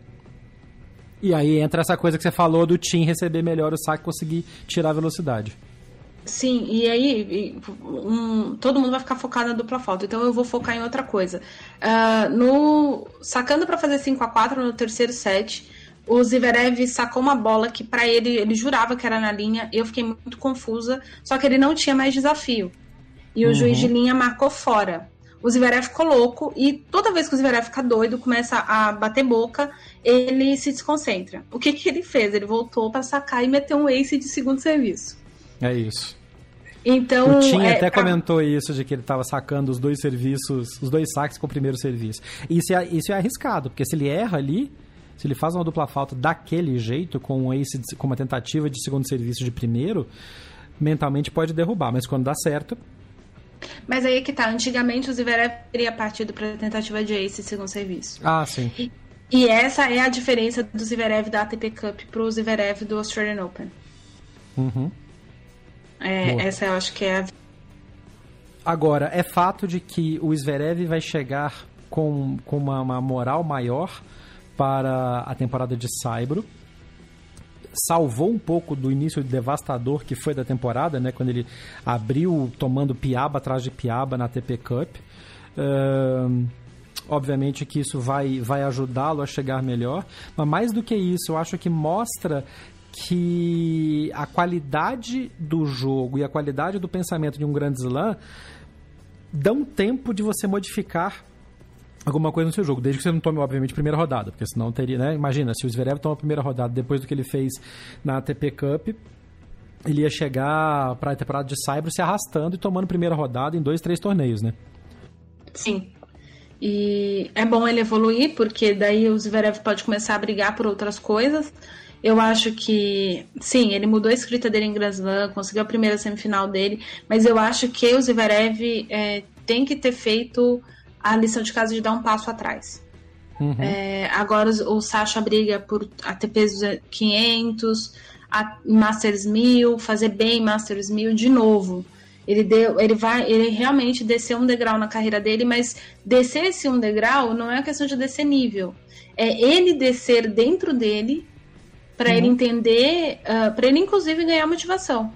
E aí entra essa coisa que você falou do Tim receber melhor o saque e conseguir tirar a velocidade. Sim, e aí um, todo mundo vai ficar focado na dupla falta, então eu vou focar em outra coisa. Uh, no Sacando para fazer 5 a 4 no terceiro set, o Zverev sacou uma bola que para ele, ele jurava que era na linha, eu fiquei muito confusa, só que ele não tinha mais desafio. E o uhum. juiz de linha marcou fora. O Zverev ficou louco e toda vez que o Zverev fica doido, começa a bater boca, ele se desconcentra. O que, que ele fez? Ele voltou para sacar e meteu um ace de segundo serviço. É isso. Então, o Tim é, até tá... comentou isso, de que ele estava sacando os dois serviços, os dois saques com o primeiro serviço. Isso é, isso é arriscado, porque se ele erra ali, se ele faz uma dupla falta daquele jeito, com, um ace com uma tentativa de segundo serviço de primeiro, mentalmente pode derrubar, mas quando dá certo. Mas aí é que tá, antigamente o Zverev teria partido para tentativa de ace segundo serviço. Ah, sim. E, e, essa é a diferença do Zverev da ATP Cup pro Zverev do Australian Open. Uhum. É, essa eu acho que é a. Agora, é fato de que o Zverev vai chegar com, com uma, uma moral maior para a temporada de Saibro. Salvou um pouco do início devastador que foi da temporada, né? Quando ele abriu tomando piaba atrás de piaba na TP Cup. Uh, obviamente que isso vai, vai ajudá-lo a chegar melhor, mas mais do que isso, eu acho que mostra que a qualidade do jogo e a qualidade do pensamento de um grande slam dão tempo de você modificar alguma coisa no seu jogo, desde que você não tome, obviamente, primeira rodada, porque senão teria, né? Imagina, se o Zverev toma a primeira rodada depois do que ele fez na ATP Cup, ele ia chegar para a temporada de Cyber se arrastando e tomando primeira rodada em dois, três torneios, né? Sim. E é bom ele evoluir, porque daí o Zverev pode começar a brigar por outras coisas. Eu acho que, sim, ele mudou a escrita dele em Grand Slam, conseguiu a primeira semifinal dele, mas eu acho que o Zverev é, tem que ter feito a lição de casa de dar um passo atrás. Uhum. É, agora o, o Sasha briga por ATPs 500, a Masters 1000, fazer bem Masters 1000 de novo. Ele deu, ele vai, ele realmente desceu um degrau na carreira dele, mas descer esse um degrau não é questão de descer nível. É ele descer dentro dele para uhum. ele entender, uh, ah, para ele inclusive ganhar motivação.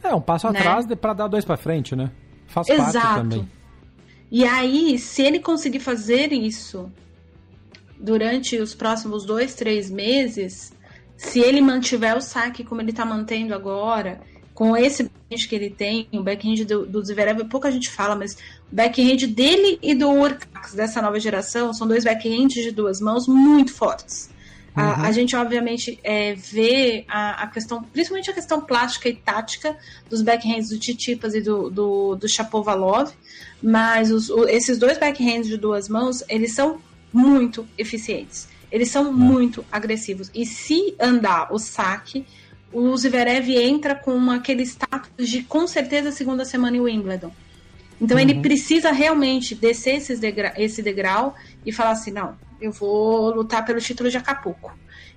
É, um passo né? atrás para dar dois para frente, né? Faz Exato. parte também. E aí, se ele conseguir fazer isso durante os próximos dois, três meses, se ele mantiver o saque como ele está mantendo agora, com esse backhand que ele tem, o backhand do, do Zverev, pouca gente fala, mas o backhand dele e do Urcax dessa nova geração são dois backhands de duas mãos muito fortes. Uhum. A, a, gente, obviamente, é, vê a, a, questão, principalmente a questão plástica e tática dos backhands do Titipas e do, do, do Chapovalov, mas os, o, esses dois backhands de duas mãos, eles são muito eficientes. Eles são uhum. muito agressivos. E se andar o saque, o Zverev entra com aquele status de, com certeza, segunda semana em Wimbledon. Então uhum. ele precisa realmente descer degra esse degrau e falar assim, não, eu vou lutar pelo título de Acapulco.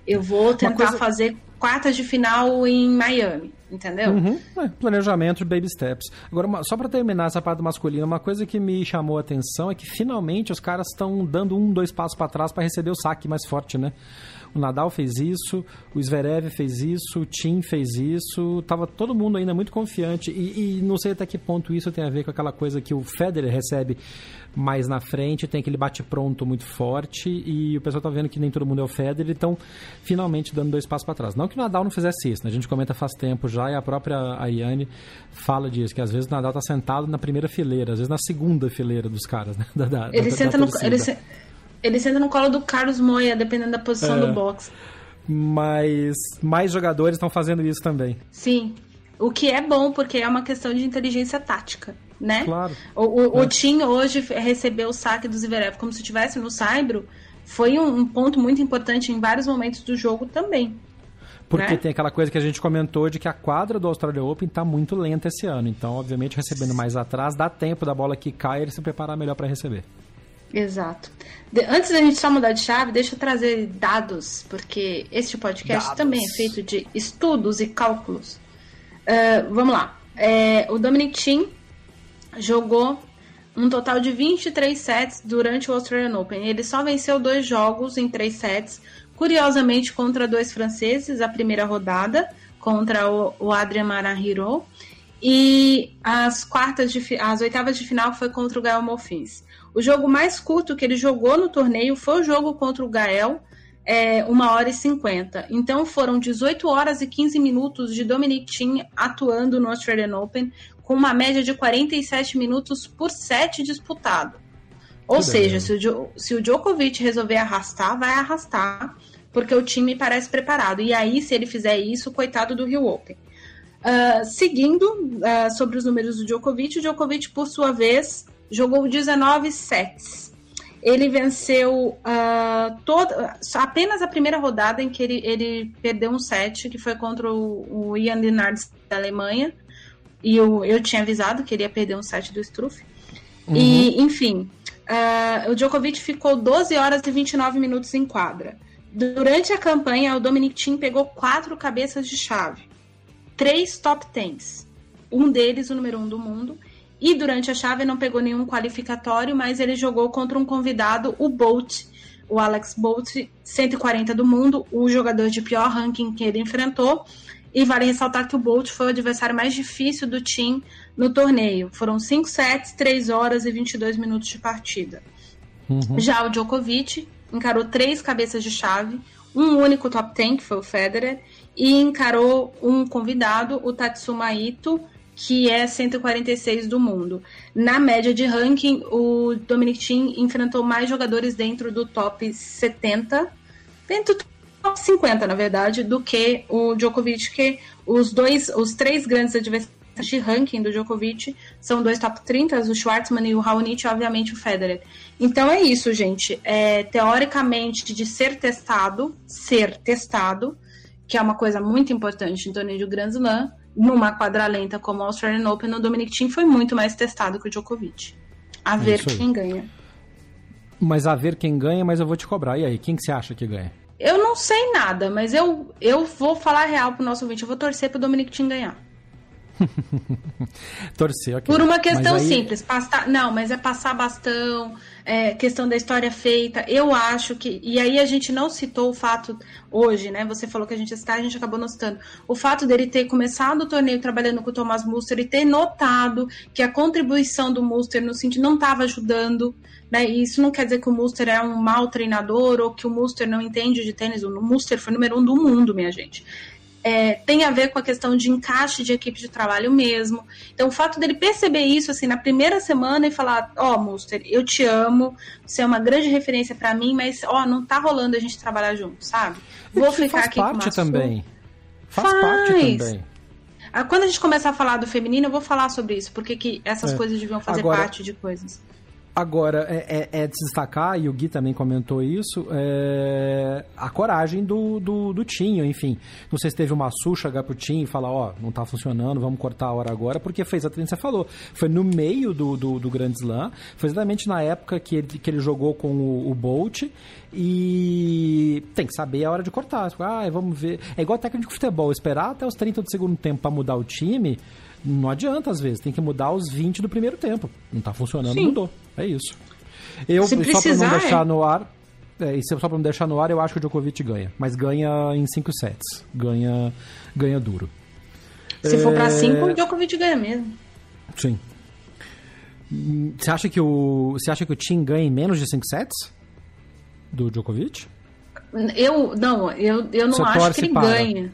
Eu vou tentar coisa... fazer quartas de final em Miami, entendeu? Uhum. É, planejamento, baby steps. Agora, uma, só para terminar essa parte masculina, uma coisa que me chamou a atenção é que finalmente os caras estão dando um, dois passos para trás para receber o saque mais forte, né? O Nadal fez isso, o Zverev fez isso, o Tim fez isso, tava todo mundo ainda muito confiante e, e, não sei até que ponto isso tem a ver com aquela coisa que o Federer recebe mais na frente, tem aquele bate-pronto muito forte e o pessoal tá vendo que nem todo mundo é o Federer, então finalmente dando dois passos para trás. Não que o Nadal não fizesse isso, né? a gente comenta faz tempo já e a própria Ayane fala disso, que às vezes o Nadal tá sentado na primeira fileira, às vezes na segunda fileira dos caras, né? Da, da, ele, da, senta no, ele, se, ele senta no colo do Carlos Moia, dependendo da posição é, do box. Mas mais jogadores estão fazendo isso também. Sim. O que é bom, porque é uma questão de inteligência tática. né? Claro. O, o, É. o Tim hoje recebeu o saque do Zverev como se estivesse no Saibro. Foi um, um ponto muito importante em vários momentos do jogo também. Porque né? tem aquela coisa que a gente comentou de que a quadra do Australia Open tá muito lenta esse ano. Então, obviamente, recebendo mais atrás, dá tempo da bola que cai ele se preparar melhor para receber. Exato. De- antes da gente só mudar de chave, deixa eu trazer dados, porque este podcast Dados. também é feito de estudos e cálculos. Ah, vamos lá. É, o Dominic Thiem jogou um total de 23 sets durante o Australian Open. Ele só venceu dois jogos em três sets, curiosamente contra dois franceses, a primeira rodada contra o, o Adrian Marahiro e as quartas de as oitavas de final foi contra o Gael Monfils. O jogo mais curto que ele jogou no torneio foi o jogo contra o Gael, é, 1 hora e 50. Então foram 18 horas e 15 minutos de Dominic Thiem atuando no Australian Open, com uma média de 47 minutos por set disputado. Ou Que seja, se o, se o Djokovic resolver arrastar, vai arrastar, porque o time parece preparado. E aí, se ele fizer isso, coitado do Rio Open. Ah, seguindo ah, sobre os números do Djokovic, o Djokovic, por sua vez, jogou 19 sets. Ele venceu ah, toda, apenas a primeira rodada em que ele, ele perdeu um set, que foi contra o, o Ian Lennartz da Alemanha. E eu, eu tinha avisado que ele ia perder um set do Struff. E, enfim, ah, o Djokovic ficou 12 horas e 29 minutos em quadra. Durante a campanha, o Dominic Thiem pegou quatro cabeças de chave, três top tens, um deles o número um do mundo. E durante a chave não pegou nenhum qualificatório, mas ele jogou contra um convidado, o Bolt, o Alex Bolt, 140 do mundo, o jogador de pior ranking que ele enfrentou. E vale ressaltar que o Bolt foi o adversário mais difícil do Team no torneio. Foram 5 sets, 3 horas e 22 minutos de partida. Já o Djokovic encarou três cabeças de chave, um único top 10, que foi o Federer, e encarou um convidado, o Tatsuma Ito, que é 146 do mundo. Na média de ranking, o Dominic Thiem enfrentou mais jogadores dentro do top 70, dentro do top 50, na verdade, do que o Djokovic, que os dois, os três grandes adversários de ranking do Djokovic são dois top 30, o Schwartzman e o Raonic, obviamente o Federer. Então é isso, gente. É, teoricamente, de ser testado, ser testado, que é uma coisa muito importante em torneio de Grand Slam, numa quadra lenta como a Australian Open, o Dominic Thiem foi muito mais testado que o Djokovic. A ver isso aí. quem ganha. Mas a ver quem ganha, mas eu vou te cobrar. E aí, quem que você acha que ganha? Eu não sei nada, mas eu, eu vou falar real pro nosso ouvinte. Eu vou torcer pro Dominic Thiem ganhar. Torcer, ok. Por uma questão aí- simples. Passar, não, mas é passar bastão, é, questão da história feita. Eu acho que. E aí a gente não citou o fato hoje, né? Você falou que a gente ia citar, a gente acabou não citando. O fato dele ter começado o torneio trabalhando com o Thomas Muster e ter notado que a contribuição do Muster no sentido não estava ajudando. Né? E isso não quer dizer que o Muster é um mau treinador ou que o Muster não entende de tênis. O Muster foi número um do mundo, minha gente é, tem a ver com a questão de encaixe de equipe de trabalho mesmo. Então, o fato dele perceber isso assim na primeira semana e falar: Ó, oh, Muster, eu te amo, você é uma grande referência para mim, mas ó, não tá rolando a gente trabalhar junto, sabe? Vou Isso ficar faz aqui com parte uma sua. também. Faz, Faz. parte também. Ah, Quando a gente começar a falar do feminino, eu vou falar sobre isso, porque que essas É. coisas deviam fazer Agora- parte de coisas. Agora, é, é- é de destacar, e o Gui também comentou isso, é, a coragem do, do, do Tinho, enfim. Não sei se teve uma Su chegar pro Tinho e falar, ó, não tá funcionando, vamos cortar a hora agora, porque foi exatamente o que você falou. Foi no meio do, do, do Grand Slam, foi exatamente na época que ele, que ele jogou com o, o Bolt, e tem que saber a hora de cortar. Ah, vamos ver. É igual técnico de futebol, esperar até os 30 do segundo tempo pra mudar o time, não adianta às vezes, tem que mudar os 20 do primeiro tempo. Não tá funcionando, Sim. mudou. É isso. Eu, Se só pra precisar, não deixar é. no ar. É, e só pra não deixar no ar, eu acho que o Djokovic ganha. Mas ganha em 5 sets. Ganha, ganha duro. Se for pra É, 5, o Djokovic ganha mesmo. Sim. Você acha que o. Você acha que o Tim ganha em menos de 5 sets? Do Djokovic? Eu não, eu, eu não Você acho que ele para. ganha.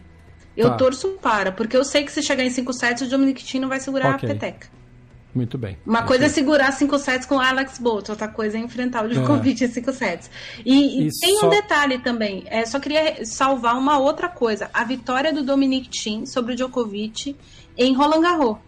Eu Tá. torço para, porque eu sei que se chegar em 5 sets, o Dominic Thiem não vai segurar Ok. a peteca. Muito bem. Uma Ok. coisa é segurar 5 sets com o Alex Bolt, outra coisa é enfrentar o Djokovic em 5 sets. E, e E tem só- um detalhe também, é, só queria salvar uma outra coisa. A vitória do Dominic Thiem sobre o Djokovic em Roland Garros.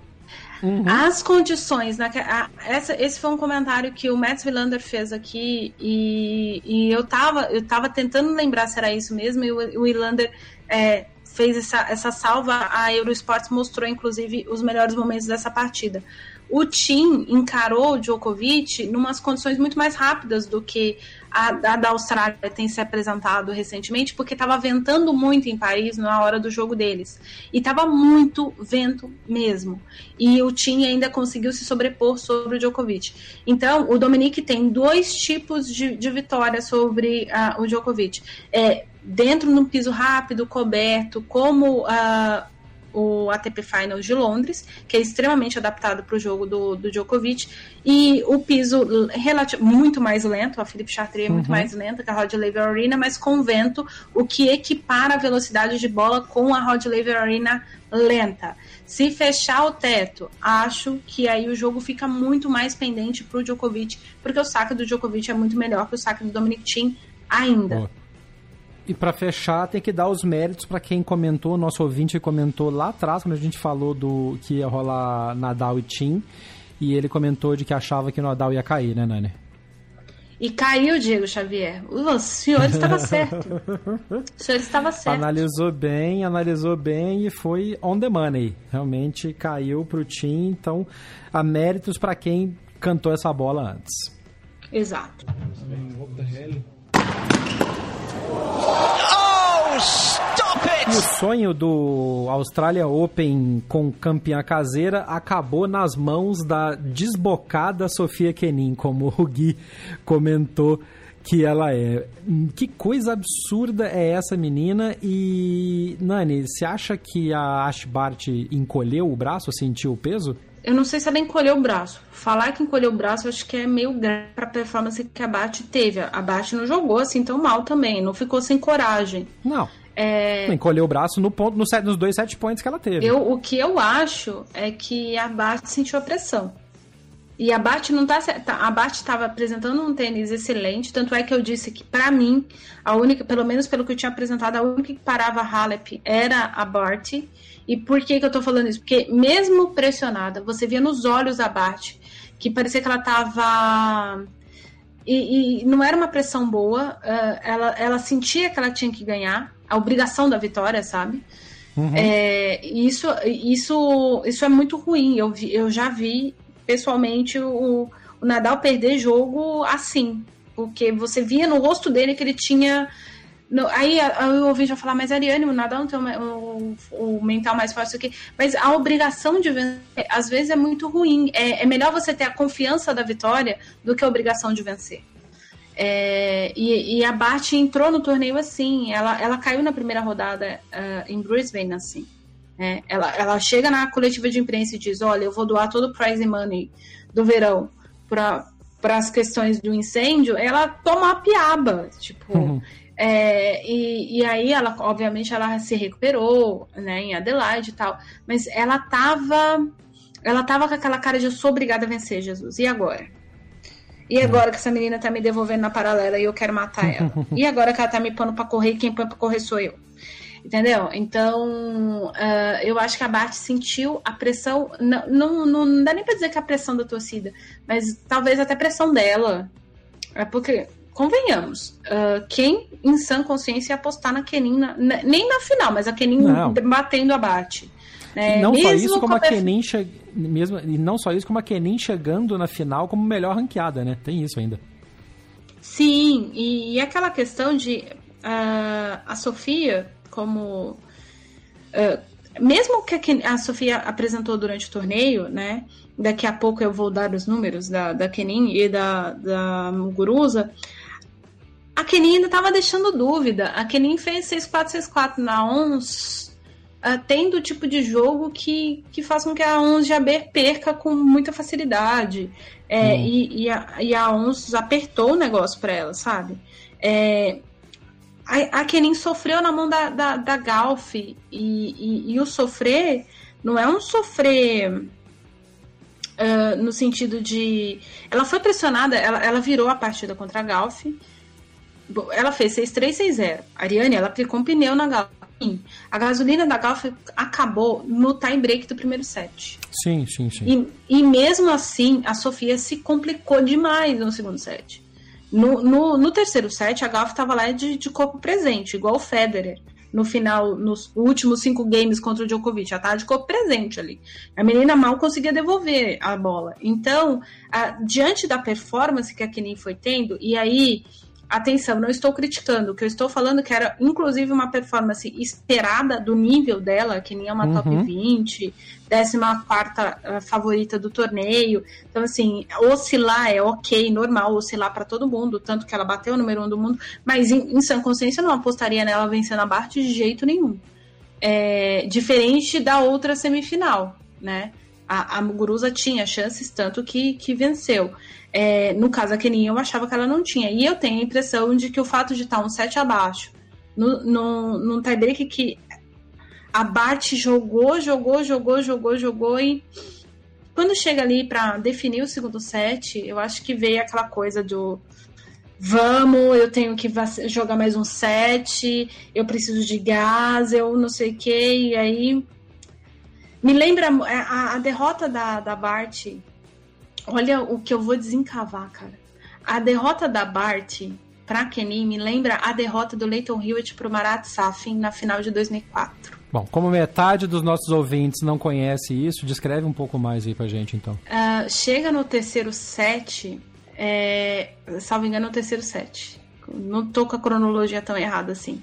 Uhum. As condições, na, a, essa, esse foi um comentário que o Matt Wilander fez aqui e, e eu, tava, eu tava tentando lembrar se era isso mesmo e o, o Wilander é, fez essa, essa salva. A Eurosports mostrou, inclusive, os melhores momentos dessa partida. O Tim encarou o Djokovic numas condições muito mais rápidas do que a, a da Austrália tem se apresentado recentemente, porque estava ventando muito em Paris na hora do jogo deles. E estava muito vento mesmo. E o Tim ainda conseguiu se sobrepor sobre o Djokovic. Então, o Dominique tem dois tipos de, de vitória sobre uh, o Djokovic. É, dentro no piso rápido, coberto, como uh, o ATP Finals de Londres, que é extremamente adaptado para o jogo do, do Djokovic, e o piso muito mais lento, a Philip Chartrier é muito uhum. mais lenta que a Rod Laver Arena, mas com vento, o que equipara a velocidade de bola com a Rod Laver Arena lenta. Se fechar o teto, acho que aí o jogo fica muito mais pendente para o Djokovic, porque o saque do Djokovic é muito melhor que o saque do Dominic Thiem ainda. Oh. E para fechar, tem que dar os méritos para quem comentou, nosso ouvinte comentou lá atrás, quando a gente falou do que ia rolar Nadal e Tim, e ele comentou de que achava que o Nadal ia cair, né, Nani? E caiu, Diego Xavier. O senhor estava certo. O senhor estava certo. Analisou bem, analisou bem e foi on the money. Realmente caiu pro Tim, então há méritos para quem cantou essa bola antes. Exato. Oh, o sonho do Australia Open com campeã caseira acabou nas mãos da desbocada Sofia Kenin, como o Gui comentou que ela é. Que coisa absurda é essa menina? E, Nani, você acha que a Ash Bart encolheu o braço, sentiu o peso? Eu não sei se ela encolheu o braço. Falar que encolheu o braço, acho que é meio grave pra performance que a Bate teve. A Bate não jogou assim tão mal também, não ficou sem coragem. Não. É... Encolheu o braço no ponto, no set, nos dois set points que ela teve. Eu, o que eu acho é que a Bate sentiu a pressão. E a Bate não tá, tá a Bate estava apresentando um tênis excelente, tanto é que eu disse que para mim, a única, pelo menos pelo que eu tinha apresentado, a única que parava a Halep era a Bart. E por que, que eu tô falando isso? Porque mesmo pressionada, você via nos olhos da Bart que parecia que ela tava. E, e não era uma pressão boa, uh, ela, ela sentia que ela tinha que ganhar, a obrigação da vitória, sabe? Uhum. É, isso, isso, isso é muito ruim. Eu, vi, eu já vi pessoalmente o, o Nadal perder jogo assim, porque você via no rosto dele que ele tinha aí eu ouvi já falar, mas Ariane, o não tem o, o, o mental mais forte que. Mas a obrigação de vencer, às vezes, é muito ruim. É, é, melhor você ter a confiança da vitória do que a obrigação de vencer. É, e, e, a Bart entrou no torneio assim. Ela, ela caiu na primeira rodada uh, em Brisbane assim. É, ela, ela chega na coletiva de imprensa e diz: Olha, eu vou doar todo o prize money do verão para as questões do incêndio. Ela toma a piaba. Tipo. Uhum. É, e, e aí ela, obviamente, ela se recuperou, né, em Adelaide e tal, mas ela tava, ela tava com aquela cara de eu sou obrigada a vencer, Jesus, e agora? E agora que essa menina tá me devolvendo na paralela e eu quero matar ela? E agora que ela tá me pondo pra correr quem põe pra correr sou eu? Entendeu? Então, uh, eu acho que a Bart sentiu a pressão, não, não, não dá nem pra dizer que é a pressão da torcida, mas talvez até a pressão dela. É porque convenhamos, uh, quem em sã consciência apostar na Kenin, na, na, nem na final, mas a Kenin não. batendo a bate. Né? Não mesmo só isso, como a Kenin che... mesmo E não só isso, como a Kenin chegando na final como melhor ranqueada, né? Tem isso ainda. Sim, e, e aquela questão de uh, a Sofia, como. Uh, mesmo que a, a Sofia apresentou durante o torneio, né? Daqui a pouco eu vou dar os números da, da Kenin e da, da Muguruza a Kenin ainda estava deixando dúvida. A Kenin fez 6-4-6-4 na ONS, uh, tendo o tipo de jogo que, que faz com que a ONS já perca com muita facilidade. É, hum. e, e, a, e a ONS apertou o negócio para ela, sabe? É, a, a Kenin sofreu na mão da, da, da Galf. E, e, e o sofrer não é um sofrer. Uh, no sentido de. Ela foi pressionada, ela, ela virou a partida contra a Galf ela fez 6-3, 6-0. A Ariane, ela aplicou um pneu na Galp. a gasolina da Golf acabou no time break do primeiro set. Sim, sim, sim. E, e mesmo assim, a Sofia se complicou demais no segundo set. No, no, no terceiro set, a Golf estava lá de, de corpo presente, igual o Federer no final, nos últimos cinco games contra o Djokovic. Já tava de corpo presente ali. A menina mal conseguia devolver a bola. Então, a, diante da performance que a Kenin foi tendo, e aí atenção, não estou criticando, o que eu estou falando é que era inclusive uma performance esperada do nível dela, que nem é uma uhum. top 20, 14 eh, favorita do torneio. Então, assim, oscilar é ok, normal oscilar para todo mundo, tanto que ela bateu o número um do mundo, mas em, em sã consciência eu não apostaria nela vencendo a Bart de jeito nenhum. É, diferente da outra semifinal, né? A, a Muguruza tinha chances, tanto que, que venceu. É, no caso, a Kenin, eu achava que ela não tinha. E eu tenho a impressão de que o fato de estar um set abaixo, no, no, no tiebreak que a Bart jogou, jogou, jogou, jogou, jogou e quando chega ali para definir o segundo set, eu acho que veio aquela coisa do vamos, eu tenho que jogar mais um set, eu preciso de gás, eu não sei o que, e aí me lembra a, a derrota da, da Bart Olha o que eu vou desencavar, cara. A derrota da Bart para Kenny me lembra a derrota do Leighton Hewitt para o Marat Safin na final de 2004. Bom, como metade dos nossos ouvintes não conhece isso, descreve um pouco mais aí pra gente, então. Uh, chega no terceiro set, é, salvo engano, no terceiro set. Não tô com a cronologia tão errada assim.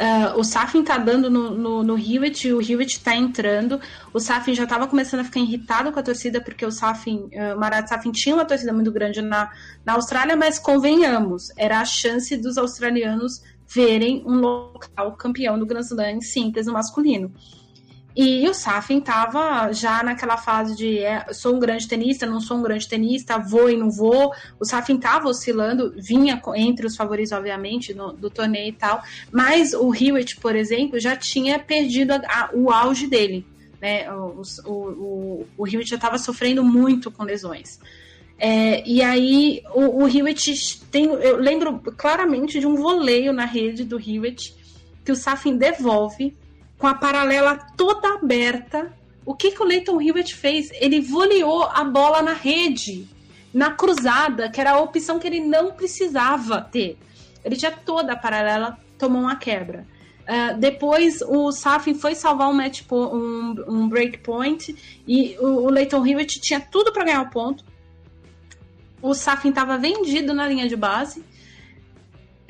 Uh, o Safin tá dando no, no, no Hewitt, o Hewitt tá entrando. O Safin já tava começando a ficar irritado com a torcida, porque o Safin, uh, Marat Safin tinha uma torcida muito grande na, na Austrália, mas convenhamos, era a chance dos australianos verem um local campeão do Grand Slam em síntese masculino. E o Safin estava já naquela fase de é, sou um grande tenista, não sou um grande tenista, vou e não vou. O Safin estava oscilando, vinha entre os favoritos, obviamente, no, do torneio e tal. Mas o Hewitt, por exemplo, já tinha perdido a, a, o auge dele. Né? O, o, o, o Hewitt já estava sofrendo muito com lesões. É, e aí o, o Hewitt tem. Eu lembro claramente de um voleio na rede do Hewitt que o Safin devolve com a paralela toda aberta. O que, que o Leighton Hewitt fez? Ele voleou a bola na rede, na cruzada, que era a opção que ele não precisava ter. Ele tinha toda a paralela, tomou uma quebra. Uh, depois o Safin foi salvar um, match um, um break point e o, o Leighton Hewitt tinha tudo para ganhar o ponto. O Safin estava vendido na linha de base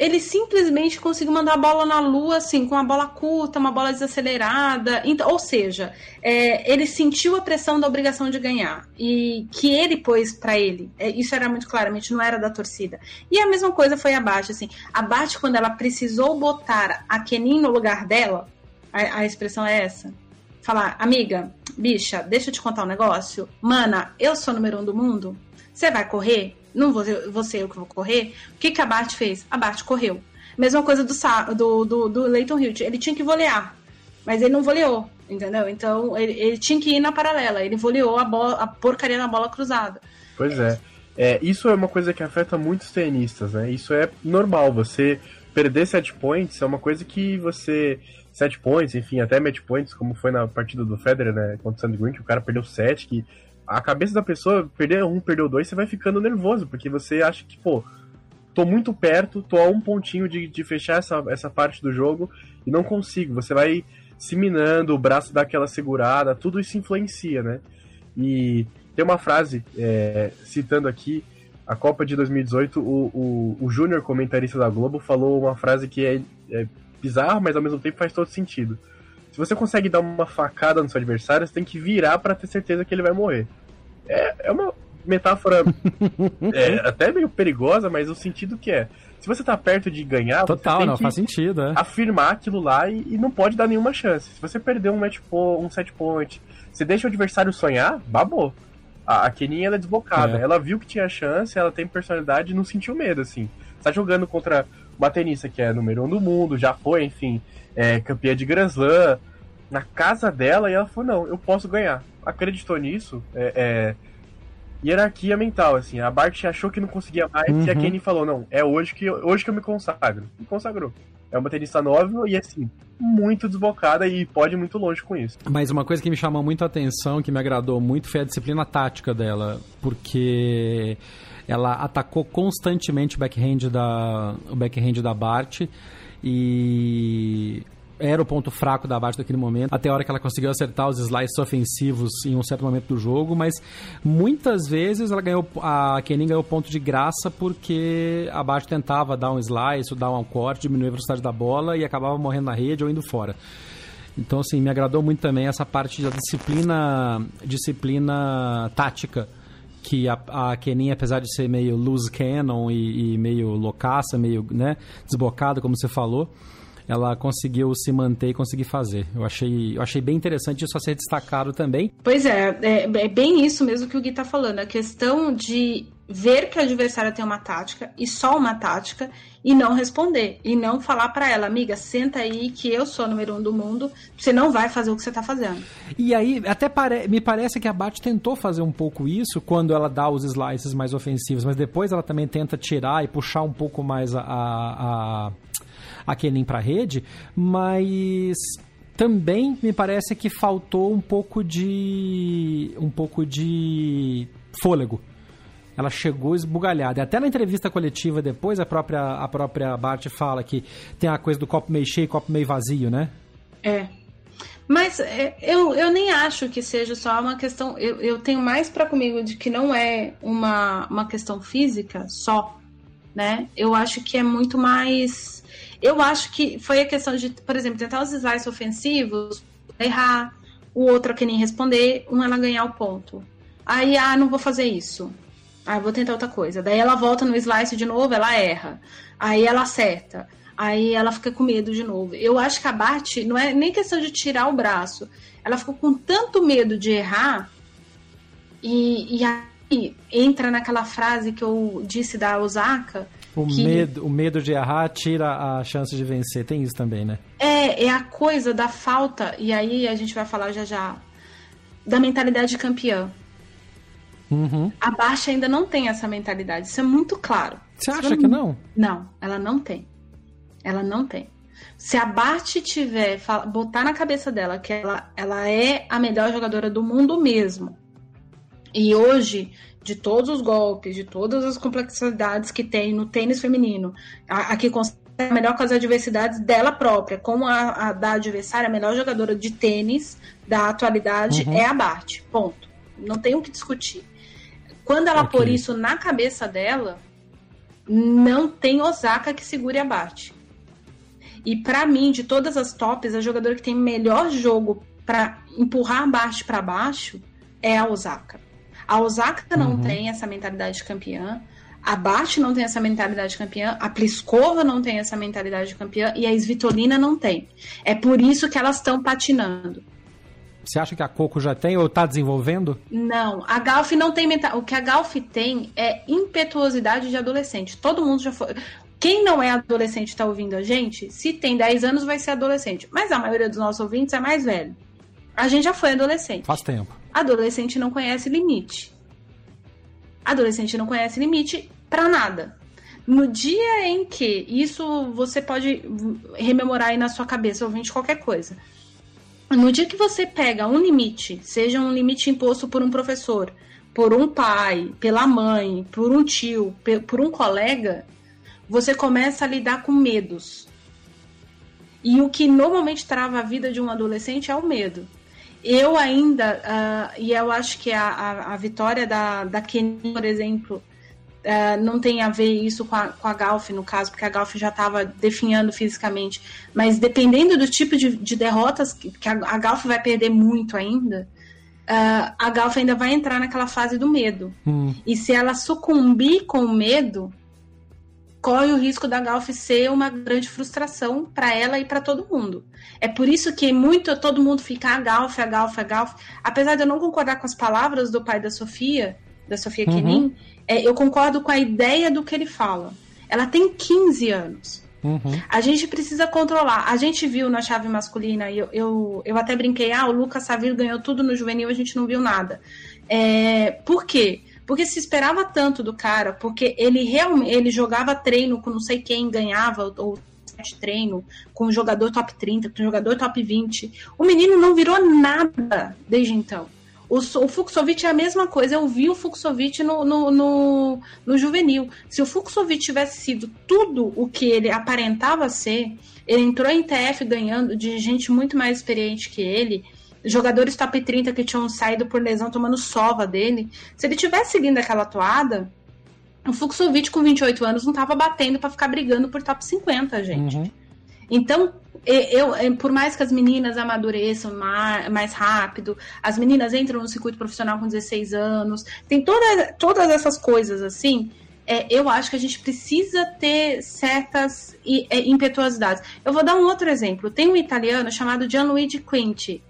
ele simplesmente conseguiu mandar a bola na lua, assim, com uma bola curta, uma bola desacelerada. Então, ou seja, é, ele sentiu a pressão da obrigação de ganhar. E que ele pôs para ele. É, isso era muito claramente, não era da torcida. E a mesma coisa foi a Bate, assim. A Bate, quando ela precisou botar a Kenin no lugar dela, a, a expressão é essa. Falar, amiga, bicha, deixa eu te contar um negócio. Mana, eu sou número um do mundo. Você vai correr? Não vou, vou ser eu que vou correr. O que, que a Bart fez? A Bart correu. Mesma coisa do, do, do, do Leighton Hilt. Ele tinha que volear, mas ele não voleou, entendeu? Então ele, ele tinha que ir na paralela. Ele voleou a, bola, a porcaria na bola cruzada. Pois é. é. Isso é uma coisa que afeta muitos tenistas, né? Isso é normal. Você perder set points é uma coisa que você. Set points, enfim, até match points, como foi na partida do Federer, né? Contra o Sandy Green, que o cara perdeu set, que a cabeça da pessoa, perder um, perdeu dois, você vai ficando nervoso, porque você acha que, pô, tô muito perto, tô a um pontinho de, de fechar essa, essa parte do jogo e não consigo. Você vai se minando, o braço dá aquela segurada, tudo isso influencia, né? E tem uma frase, é, citando aqui, a Copa de 2018, o, o, o Júnior, comentarista da Globo, falou uma frase que é, é bizarra, mas ao mesmo tempo faz todo sentido. Se você consegue dar uma facada no seu adversário, você tem que virar para ter certeza que ele vai morrer. É, é uma metáfora é, até meio perigosa, mas o sentido que é. Se você tá perto de ganhar, Total, você tem não, que faz sentido, é. afirmar aquilo lá e, e, não pode dar nenhuma chance. Se você perder um match um set point, você deixa o adversário sonhar, babou. A, a Keninha ela é desbocada. É. Ela viu que tinha chance, ela tem personalidade e não sentiu medo, assim. Você tá jogando contra uma tenista que é número um do mundo, já foi, enfim, é, campeã de Grand Slam, na casa dela, e ela falou, não, eu posso ganhar. Acreditou nisso, é, é hierarquia mental, assim. A Bart achou que não conseguia mais uhum. e a uhum. Kenny falou, não, é hoje que, eu, hoje que eu me consagro. E consagrou. é uma tenista nova e assim, muito desbocada e pode ir muito longe com isso. Mas uma coisa que me chamou muito a atenção, que me agradou muito, foi a disciplina tática dela, porque ela atacou constantemente o backhand da, o backhand da Bart e era o ponto fraco da Bart naquele momento, até a hora que ela conseguiu acertar os slices ofensivos em um certo momento do jogo, mas muitas vezes ela ganhou a Kenin ganhou ponto de graça porque a Bart tentava dar um slice, dar um corte, diminuir a velocidade da bola e acabava morrendo na rede ou indo fora. Então, assim, me agradou muito também essa parte da disciplina, disciplina tática que a, a Kenin, apesar de ser meio loose cannon e, e meio loucaça, meio né, desbocada, como você falou, ela conseguiu se manter e conseguir fazer. Eu achei, eu achei bem interessante isso a ser destacado também. Pois é, é, é bem isso mesmo que o Gui tá falando. A questão de ver que a adversária tem uma tática e só uma tática e não responder e não falar para ela, amiga, senta aí que eu sou o número um do mundo, você não vai fazer o que você tá fazendo. E aí, até pare... me parece que a Bat tentou fazer um pouco isso quando ela dá os slices mais ofensivos, mas depois ela também tenta tirar e puxar um pouco mais a, a a Kenin para a rede, mas também me parece que faltou um pouco de um pouco de fôlego. Ela chegou esbugalhada. E até na entrevista coletiva depois a própria a própria Bart fala que tem a coisa do copo meio cheio, copo meio vazio, né? É. Mas é, eu, eu nem acho que seja só uma questão. Eu, eu tenho mais para comigo de que não é uma, uma questão física só, né? Eu acho que é muito mais eu acho que foi a questão de, por exemplo, tentar os slides ofensivos, errar, o outro que nem responder, um ela ganhar o ponto. Aí, ah, não vou fazer isso. Ah, vou tentar outra coisa. Daí ela volta no slice de novo, ela erra. Aí ela acerta. Aí ela fica com medo de novo. Eu acho que a Bart não é nem questão de tirar o braço. Ela ficou com tanto medo de errar e, e aí entra naquela frase que eu disse da Osaka, o, que... medo, o medo de errar tira a chance de vencer. Tem isso também, né? É, é a coisa da falta, e aí a gente vai falar já já, da mentalidade campeã. Uhum. A Baixa ainda não tem essa mentalidade, isso é muito claro. Você acha que não? Não, ela não tem. Ela não tem. Se a Bart tiver, botar na cabeça dela que ela, ela é a melhor jogadora do mundo mesmo, e hoje de todos os golpes, de todas as complexidades que tem no tênis feminino, a, a que consegue a melhor com as adversidades dela própria, como a, a da adversária, a melhor jogadora de tênis da atualidade uhum. é a Bart. Ponto. Não tem o que discutir. Quando ela okay. pôr isso na cabeça dela, não tem Osaka que segure a Bart. E para mim, de todas as tops, a jogadora que tem melhor jogo para empurrar a Bart para baixo é a Osaka. A Osaka não uhum. tem essa mentalidade campeã. A Bart não tem essa mentalidade campeã, a Pliskova não tem essa mentalidade campeã e a Svitolina não tem. É por isso que elas estão patinando. Você acha que a Coco já tem ou está desenvolvendo? Não, a Galf não tem mental. O que a Galf tem é impetuosidade de adolescente. Todo mundo já foi. Quem não é adolescente está ouvindo a gente, se tem 10 anos vai ser adolescente. Mas a maioria dos nossos ouvintes é mais velho. A gente já foi adolescente. Faz tempo. Adolescente não conhece limite. Adolescente não conhece limite para nada. No dia em que isso você pode rememorar aí na sua cabeça, ouvinte qualquer coisa. No dia que você pega um limite, seja um limite imposto por um professor, por um pai, pela mãe, por um tio, por um colega, você começa a lidar com medos. E o que normalmente trava a vida de um adolescente é o medo. Eu ainda, uh, e eu acho que a, a, a, vitória da, da Kenny, por exemplo, uh, não tem a ver isso com a, com a Galf, no caso, porque a Galf já estava definhando fisicamente. Mas dependendo do tipo de, de derrotas, que, que a, a Galf vai perder muito ainda, uh, a Galf ainda vai entrar naquela fase do medo. Hum. E se ela sucumbir com o medo, corre o risco da Galf ser uma grande frustração para ela e para todo mundo. É por isso que muito todo mundo fica a ah, Galf, a Galf, a Galf. Apesar de eu não concordar com as palavras do pai da Sofia, da Sofia uhum. Kenin, é, eu concordo com a ideia do que ele fala. Ela tem 15 anos. Uhum. A gente precisa controlar. A gente viu na chave masculina, eu, eu, eu até brinquei, ah, o Lucas Savir ganhou tudo no juvenil, a gente não viu nada. É, por quê? Porque se esperava tanto do cara, porque ele realmente ele jogava treino com não sei quem, ganhava ou treino com um jogador top 30, com um jogador top 20. O menino não virou nada desde então. O, o Fuxovic é a mesma coisa. Eu vi o Fuxovic no, no, no, no juvenil. Se o Fuxovic tivesse sido tudo o que ele aparentava ser, ele entrou em TF ganhando de gente muito mais experiente que ele jogadores top 30 que tinham saído por lesão tomando sova dele. Se ele tivesse seguindo aquela toada, o Fuxovic com 28 anos não tava batendo para ficar brigando por top 50, gente. Uhum. Então, eu, por mais que as meninas amadureçam mais rápido, as meninas entram no circuito profissional com 16 anos, tem toda, todas essas coisas assim. É, eu acho que a gente precisa ter certas é, impetuosidades. Eu vou dar um outro exemplo. Tem um italiano chamado Gianluigi Quinti.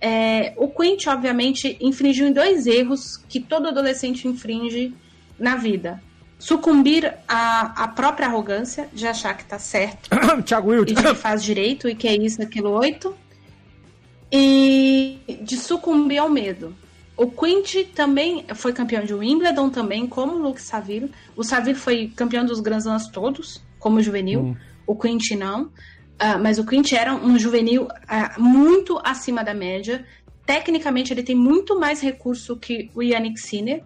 É, o Quint, obviamente, infringiu em dois erros que todo adolescente infringe na vida. Sucumbir à, à própria arrogância de achar que tá certo. Thiago Wild. E que faz direito e que é isso, aquilo, oito. E de sucumbir ao medo. O Quint também foi campeão de Wimbledon também, como o Luke Saville. O Saville foi campeão dos Grand Slams todos, como juvenil. Hum. O Quint não. Uh, mas o Quint era um juvenil uh, muito acima da média. Tecnicamente, ele tem muito mais recurso que o Yannick Sinner.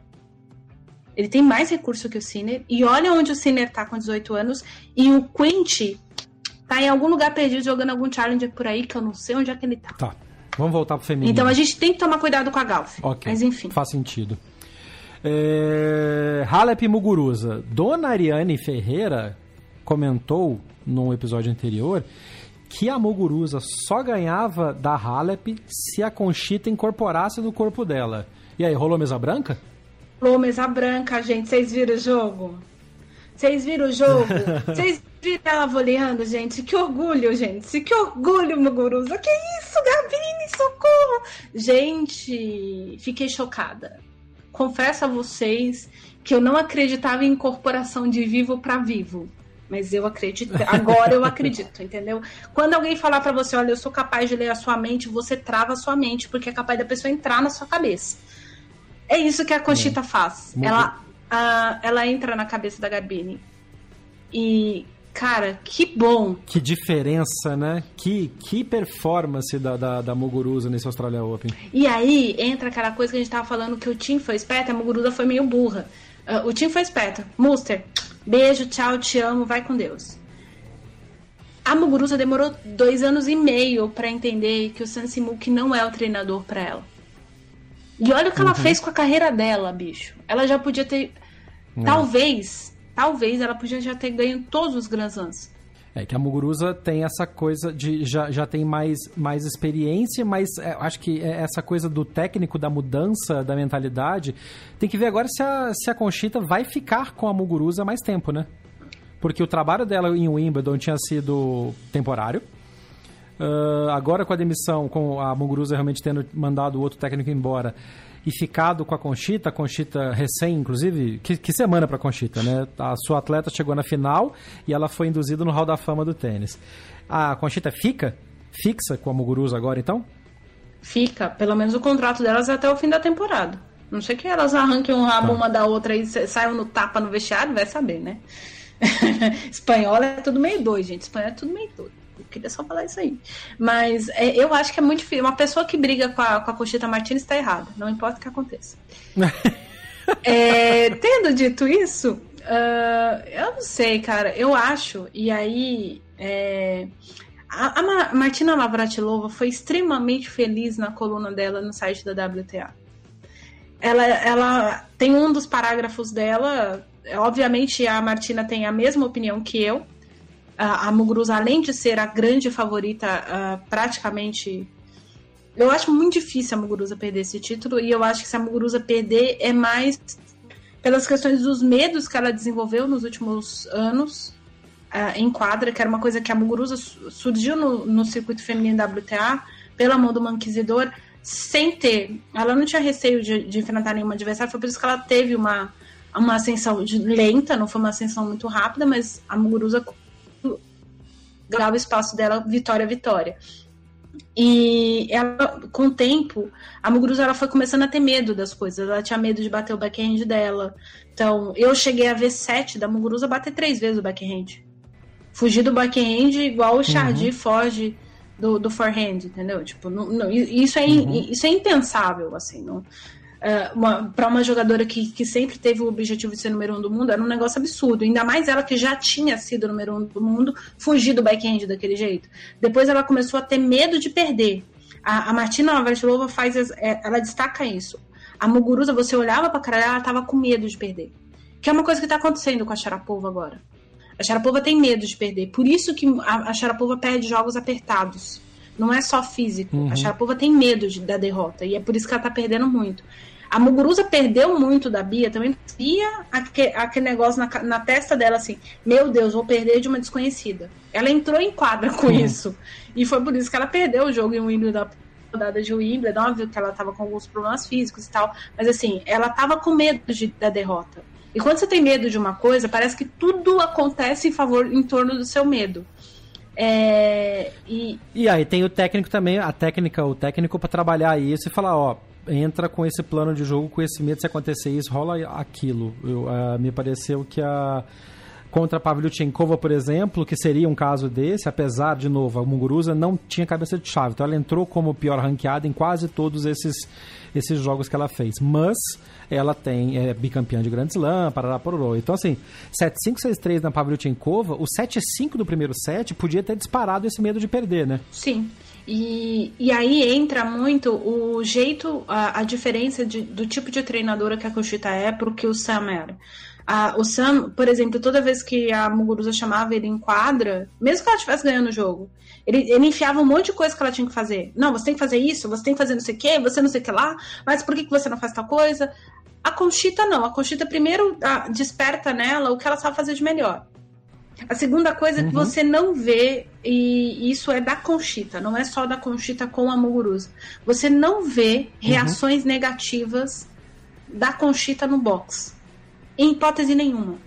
Ele tem mais recurso que o Sinner. E olha onde o Sinner tá com 18 anos. E o Quint tá em algum lugar perdido jogando algum challenger por aí, que eu não sei onde é que ele tá. Tá. Vamos voltar pro feminino. Então a gente tem que tomar cuidado com a Galf. Ok. Mas enfim. Faz sentido. É... Halep Muguruza. Dona Ariane Ferreira comentou num episódio anterior que a Muguruza só ganhava da Halep se a Conchita incorporasse no corpo dela. E aí, rolou mesa branca? Rolou mesa branca, gente. Vocês viram o jogo? Vocês viram o jogo? Vocês viram ela voleando, gente? Que orgulho, gente. Que orgulho, Muguruza. Que isso, Gabine, socorro. Gente, fiquei chocada. Confesso a vocês que eu não acreditava em incorporação de vivo para vivo. Mas eu acredito, agora eu acredito, entendeu? Quando alguém falar para você, olha, eu sou capaz de ler a sua mente, você trava a sua mente, porque é capaz da pessoa entrar na sua cabeça. É isso que a Conchita é. faz. Ela, uh, ela entra na cabeça da Garbine. E, cara, que bom. Que diferença, né? Que, que performance da, da, da Muguruza nesse Australia Open. E aí entra aquela coisa que a gente tava falando que o Tim foi esperto, a Muguruza foi meio burra. Uh, o Tim foi esperto. Muster, Beijo, tchau, te amo, vai com Deus. A Muguruza demorou dois anos e meio para entender que o Sansimuk não é o treinador para ela. E olha o que uhum. ela fez com a carreira dela, bicho. Ela já podia ter. É. Talvez, talvez ela podia já ter ganho todos os Grand Slams. É que a Muguruza tem essa coisa de. já, já tem mais, mais experiência, mas é, acho que é essa coisa do técnico, da mudança da mentalidade. Tem que ver agora se a, se a Conchita vai ficar com a Muguruza mais tempo, né? Porque o trabalho dela em Wimbledon tinha sido temporário. Uh, agora com a demissão, com a Muguruza realmente tendo mandado o outro técnico embora, e ficado com a Conchita, a Conchita recém, inclusive, que, que semana para Conchita, né? A sua atleta chegou na final e ela foi induzida no Hall da Fama do tênis. A Conchita fica fixa com a Muguruza agora, então? Fica, pelo menos o contrato delas é até o fim da temporada. Não sei que elas arranquem um rabo tá. uma da outra e saiam no tapa no vestiário, vai saber, né? Espanhol é tudo meio doido, gente. Espanhol é tudo meio doido. Eu queria só falar isso aí. Mas é, eu acho que é muito difícil. Uma pessoa que briga com a, com a Conchita Martins está errada. Não importa o que aconteça. é, tendo dito isso, uh, eu não sei, cara. Eu acho, e aí. É, a, a Martina Navratilova foi extremamente feliz na coluna dela no site da WTA. Ela, ela tem um dos parágrafos dela. Obviamente, a Martina tem a mesma opinião que eu a, Muguruza, além de ser a grande favorita, uh, praticamente. Eu acho muito difícil a Muguruza perder esse título, e eu acho que se a Muguruza perder é mais pelas questões dos medos que ela desenvolveu nos últimos anos uh, em quadra, que era uma coisa que a Muguruza surgiu no, no circuito feminino WTA pela mão do Manquisidor, sem ter. Ela não tinha receio de, de enfrentar nenhuma adversária, foi por isso que ela teve uma, uma ascensão lenta, não foi uma ascensão muito rápida, mas a Muguruza ganhar o espaço dela vitória a vitória. E ela, com o tempo, a Muguruza ela foi começando a ter medo das coisas. Ela tinha medo de bater o backhand dela. Então, eu cheguei a ver sete da Muguruza bater três vezes o backhand. Fugir do backhand igual o Chardy uhum. foge do, do forehand, entendeu? Tipo, não, não, isso, é, uhum. isso é impensável, assim, não, uh, uma, para uma jogadora que, que sempre teve o objetivo de ser número um do mundo, era um negócio absurdo. Ainda mais ela que já tinha sido número um do mundo, fugir do backhand daquele jeito. Depois ela começou a ter medo de perder. A, a Martina Navratilova faz, é, ela destaca isso. A Muguruza, você olhava pra cara ela tava com medo de perder. Que é uma coisa que tá acontecendo com a Sharapova agora. A Sharapova tem medo de perder. Por isso que a, a Sharapova perde jogos apertados. Não é só físico. Uhum. A Sharapova tem medo de, da derrota. E é por isso que ela tá perdendo muito. A Muguruza perdeu muito da Bia também. Bia, aquele, aquele negócio na, na, testa dela assim: Meu Deus, vou perder de uma desconhecida. Ela entrou em quadra com uhum. isso. E foi por isso que ela perdeu o jogo em Wimbledon rodada de Wimbledon, óbvio que ela tava com alguns problemas físicos e tal, mas assim, ela tava com medo de, da derrota. E quando você tem medo de uma coisa, parece que tudo acontece em favor, em torno do seu medo. É, e... e aí tem o técnico também, a técnica, o técnico para trabalhar isso e falar, ó, entra com esse plano de jogo, com esse medo se acontecer isso, rola aquilo. Eu, uh, me pareceu que a contra a Pavlyuchenkova, por exemplo, que seria um caso desse, apesar, de novo, a Muguruza não tinha cabeça de chave, então ela entrou como pior ranqueada em quase todos esses, esses jogos que ela fez. Mas ela tem é bicampeã de Grand Slam, parará, pororô. Então, assim, 7-5, 6-3 na Pavlyuchenkova, o 7-5 do primeiro set podia ter disparado esse medo de perder, né? Sim. E, e aí entra muito o jeito, a, a diferença de, do tipo de treinadora que a Kushita é pro que o Sam era. A, o Sam, por exemplo, toda vez que a Muguruza chamava ele em quadra, mesmo que ela estivesse ganhando o jogo, ele, ele enfiava um monte de coisa que ela tinha que fazer. Não, você tem que fazer isso, você tem que fazer não sei o quê, você não sei o que lá, mas por que, que você não faz tal coisa? A Conchita não. A Conchita primeiro a, desperta nela o que ela sabe fazer de melhor. A segunda coisa uhum. que você não vê, e isso é da Conchita, não é só da Conchita com a Muguruza. Você não vê uhum. reações negativas da Conchita no box. Em hipótese nenhuma.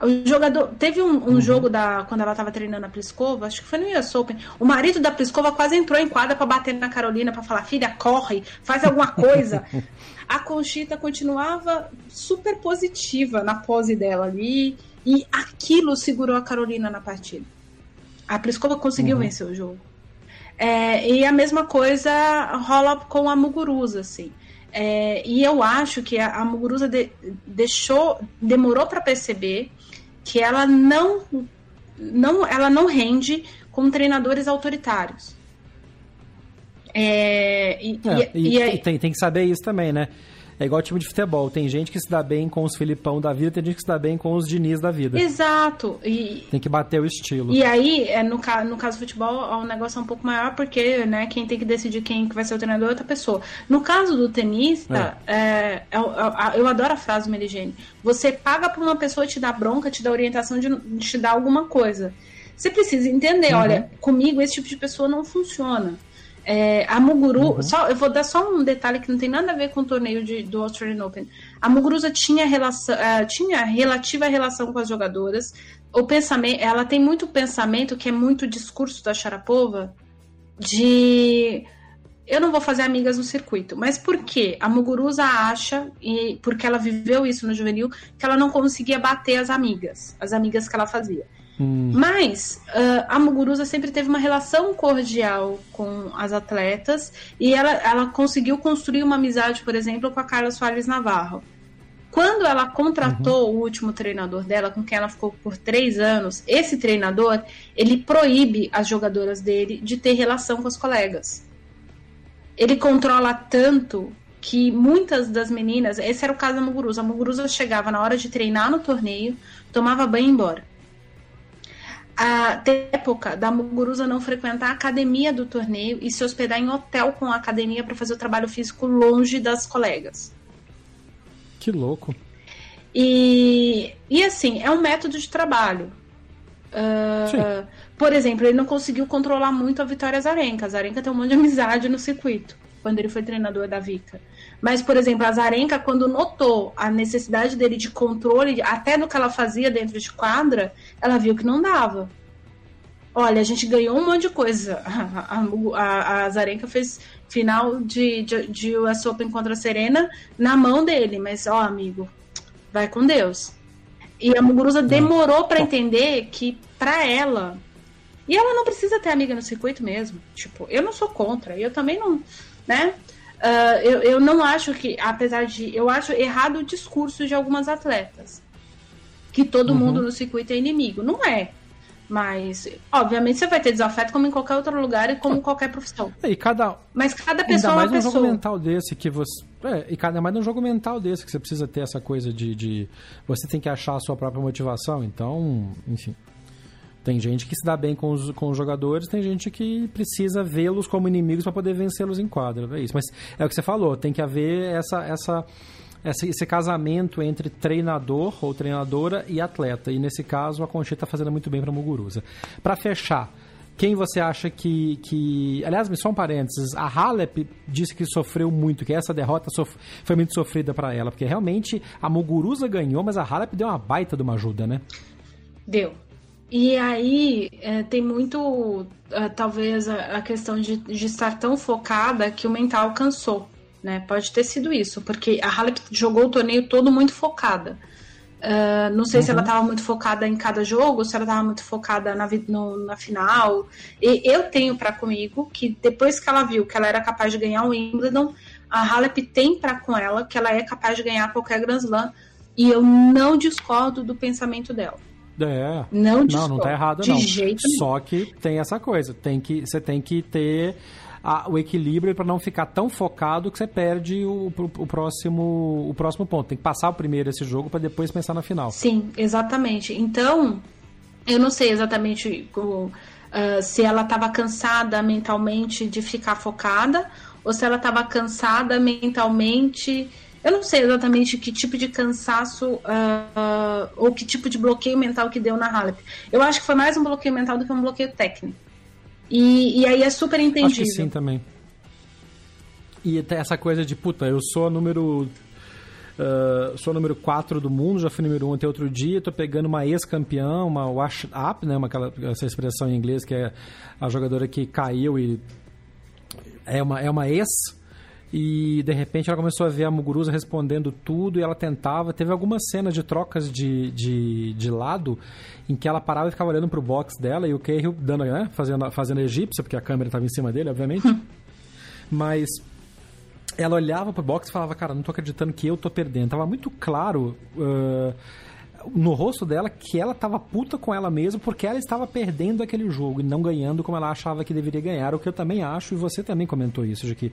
O jogador. Teve um, um uhum. jogo da. Quando ela tava treinando a Pliskova, acho que foi no US Open. O marido da Pliskova quase entrou em quadra para bater na Carolina para falar: filha, corre, faz alguma coisa. a Conchita continuava super positiva na pose dela ali. E aquilo segurou a Carolina na partida. A Pliskova conseguiu uhum. vencer o jogo. É, e a mesma coisa rola com a Muguruza, assim. É, e eu acho que a, a Muguruza de, deixou, demorou para perceber que ela não, não, ela não rende com treinadores autoritários. É, e, é, e, e, e tem, tem que saber isso também, né? É igual time de futebol. Tem gente que se dá bem com os Filipão da vida, tem gente que se dá bem com os Diniz da vida. Exato. E, tem que bater o estilo. E aí, é, no, no caso do futebol, o negócio é um pouco maior, porque né, quem tem que decidir quem que vai ser o treinador é outra pessoa. No caso do tenista, é. É, eu, eu, eu, adoro a frase do Meligene. Você paga pra uma pessoa te dar bronca, te dar orientação de, de te dar alguma coisa. Você precisa entender, uhum. olha, comigo esse tipo de pessoa não funciona. É, a Muguru, uhum. só, eu vou dar só um detalhe que não tem nada a ver com o torneio de, do Australian Open. A Muguruza tinha, relação, uh, tinha relativa relação com as jogadoras. O pensamento, ela tem muito pensamento que é muito discurso da Sharapova de eu não vou fazer amigas no circuito. Mas por quê? A Muguruza acha, e porque ela viveu isso no juvenil, que ela não conseguia bater as amigas, as amigas que ela fazia. Hum. Mas uh, a Muguruza sempre teve uma relação cordial com as atletas e ela, ela conseguiu construir uma amizade, por exemplo, com a Carla Soares Navarro. Quando ela contratou uhum. o último treinador dela, com quem ela ficou por três anos, esse treinador ele proíbe as jogadoras dele de ter relação com os colegas. Ele controla tanto que muitas das meninas, esse era o caso da Muguruza, a Muguruza chegava na hora de treinar no torneio, tomava banho e ia embora a época da Muguruza não frequentar a academia do torneio e se hospedar em hotel com a academia para fazer o trabalho físico longe das colegas. Que louco. E, e assim, é um método de trabalho. Uh, por exemplo, ele não conseguiu controlar muito a Vitória Zarenka. A Zarenka tem um monte de amizade no circuito, quando ele foi treinador da Vika. Mas, por exemplo, a Zarenka, quando notou a necessidade dele de controle, até no que ela fazia dentro de quadra, ela viu que não dava. Olha, a gente ganhou um monte de coisa. A, a, a Zarenka fez final de, de, de US Open contra a Serena na mão dele, mas, ó, amigo, vai com Deus. E a Muguruza demorou para entender que, para ela. E ela não precisa ter amiga no circuito mesmo. Tipo, eu não sou contra. Eu também não. Né? Uh, eu, eu não acho que, apesar de. Eu acho errado o discurso de algumas atletas. Que todo uhum. mundo no circuito é inimigo. Não é. Mas, obviamente, você vai ter desafeto como em qualquer outro lugar e como em qualquer profissão. É, e cada, Mas cada pessoa ainda mais é uma um pessoa. jogo mental desse que você. É, e cada mais num jogo mental desse que você precisa ter essa coisa de, de. Você tem que achar a sua própria motivação. Então, enfim. Tem gente que se dá bem com os, com os jogadores, tem gente que precisa vê-los como inimigos para poder vencê-los em quadra. É isso. Mas é o que você falou, tem que haver essa. essa esse, esse casamento entre treinador ou treinadora e atleta. E nesse caso, a Conchita está fazendo muito bem para Muguruza. Para fechar, quem você acha que, que. Aliás, só um parênteses. A Halep disse que sofreu muito, que essa derrota sof... foi muito sofrida para ela, porque realmente a Muguruza ganhou, mas a Halep deu uma baita de uma ajuda, né? Deu. E aí é, tem muito, é, talvez, a, a questão de, de estar tão focada que o mental cansou. Né? Pode ter sido isso, porque a Halep jogou o torneio todo muito focada. Uh, não sei uhum. se ela estava muito focada em cada jogo, se ela estava muito focada na, no, na final. E eu tenho para comigo que depois que ela viu que ela era capaz de ganhar o Wimbledon, a Halep tem para com ela que ela é capaz de ganhar qualquer Grand Slam. E eu não discordo do pensamento dela. É. Não, não, não tá errado, de não. Jeito Só que tem essa coisa. Tem que, você tem que ter a, o equilíbrio para não ficar tão focado que você perde o, o, o, próximo, o próximo ponto. Tem que passar o primeiro esse jogo para depois pensar na final. Sim, exatamente. Então, eu não sei exatamente o, uh, se ela estava cansada mentalmente de ficar focada ou se ela estava cansada mentalmente. Eu não sei exatamente que tipo de cansaço uh, uh, ou que tipo de bloqueio mental que deu na Halep. Eu acho que foi mais um bloqueio mental do que um bloqueio técnico. E, e aí é super entendível. Acho que sim também. E essa coisa de, puta, eu sou número. Uh, sou número 4 do mundo, já fui número 1 um até outro dia, tô pegando uma ex-campeã, uma wash up, né, uma, aquela, essa expressão em inglês que é a jogadora que caiu e é uma, é uma ex, e de repente ela começou a ver a Muguruza respondendo tudo e ela tentava. Teve algumas cenas de trocas de, de, de lado em que ela parava e ficava olhando pro box dela e o Cahill dando, né, fazendo, fazendo egípcia, porque a câmera estava em cima dele, obviamente. Mas ela olhava pro box e falava, cara, não tô acreditando que eu tô perdendo. Tava muito claro. Uh, no rosto dela que ela estava puta com ela mesma porque ela estava perdendo aquele jogo e não ganhando como ela achava que deveria ganhar, o que eu também acho, e você também comentou isso, de que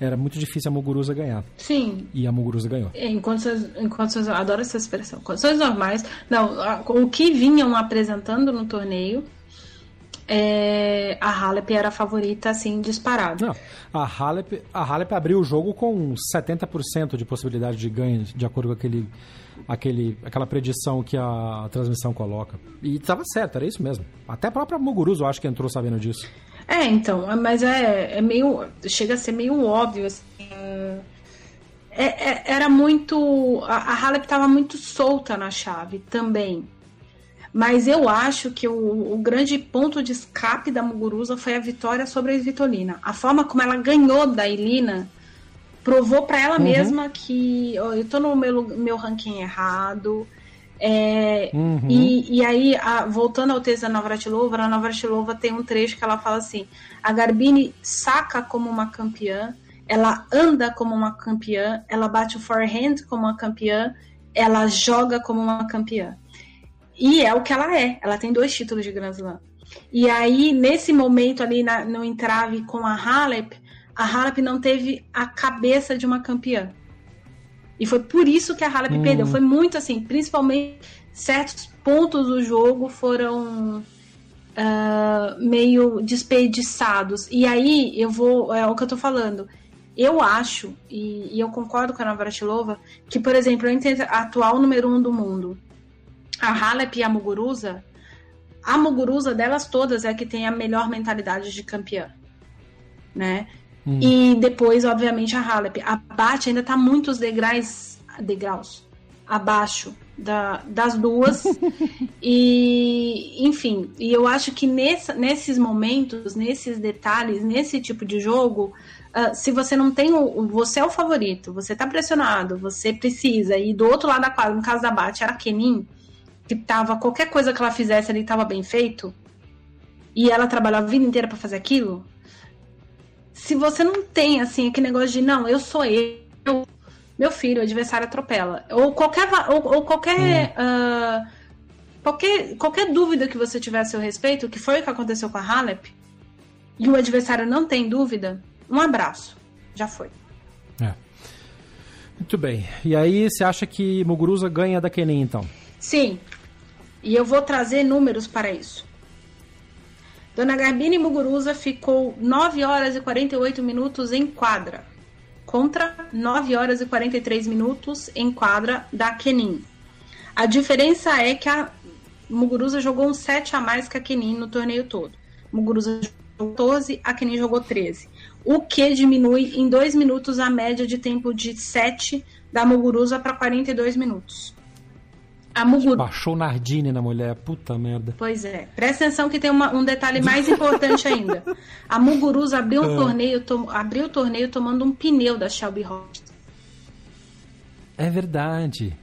era muito difícil a Muguruza ganhar. Sim. E a Muguruza ganhou. Em condições, em condições adoro essa expressão. Condições normais. Não, o que vinham apresentando no torneio. É, a Halep era a favorita, assim, disparada. Não, a Halep, a Halep abriu o jogo com 70% de possibilidade de ganho, de acordo com aquele aquele, aquela predição que a transmissão coloca. E estava certo, era isso mesmo. Até a própria Muguruza eu acho que entrou sabendo disso. É, então, mas é, é meio. Chega a ser meio óbvio, assim. É, é, era muito. A, a Halep estava muito solta na chave também. Mas eu acho que o, o, grande ponto de escape da Muguruza foi a vitória sobre a Svitolina. A forma como ela ganhou da Ilina provou para ela uhum. mesma que oh, eu tô no meu, meu ranking errado. É, uhum. e, e aí, a, voltando ao texto da Navratilova, a Navratilova tem um trecho que ela fala assim: a Garbine saca como uma campeã, ela anda como uma campeã, ela bate o forehand como uma campeã, ela joga como uma campeã. E é o que ela é. Ela tem dois títulos de Grand Slam. E aí, nesse momento ali na, no entrave com a Halep, a Halep não teve a cabeça de uma campeã. E foi por isso que a Halep hum. perdeu. Foi muito assim, principalmente certos pontos do jogo foram uh, meio desperdiçados. E aí eu vou, é o que eu tô falando. Eu acho, e, e eu concordo com a Navratilova, que, por exemplo, entre a atual número um do mundo, a Halep e a Muguruza, a Muguruza delas todas é a que tem a melhor mentalidade de campeã, né? Hum. E depois, obviamente, a Halep. A Bat ainda está muitos degraus, degraus abaixo da, das duas. e, enfim, e eu acho que nessa, nesses momentos, nesses detalhes, nesse tipo de jogo, uh, se você não tem o. Você é o favorito, você está pressionado, você precisa, e do outro lado da quadra, no caso da Bat, era a Kenin. que tava qualquer coisa que ela fizesse ali tava bem feito, e ela trabalhou a vida inteira para fazer aquilo, se você não tem assim aquele negócio de não, eu sou eu, meu filho, o adversário atropela, ou qualquer ou, ou qualquer hum. uh, qualquer qualquer dúvida que você tiver a seu respeito, que foi o que aconteceu com a Halep, e o adversário não tem dúvida, um abraço, já foi. É. Muito bem. E aí, você acha que Muguruza ganha da Kenin, então? Sim. E eu vou trazer números para isso. Dona Garbine Muguruza ficou 9 horas e 48 minutos em quadra, contra 9 horas e 43 minutos em quadra da Kenin. A diferença é que a Muguruza jogou um 7 a mais que a Kenin no torneio todo. Muguruza jogou 12, a Kenin jogou 13. O que diminui em 2 minutos a média de tempo de 7 da Muguruza para 42 minutos. A Muguru... Baixou Nardini na mulher, puta merda. Pois é. Presta atenção que tem uma, um detalhe mais importante ainda. A Muguruza abriu o é. torneio, tom, abriu o torneio tomando um pneu da Shelby Roth. É verdade.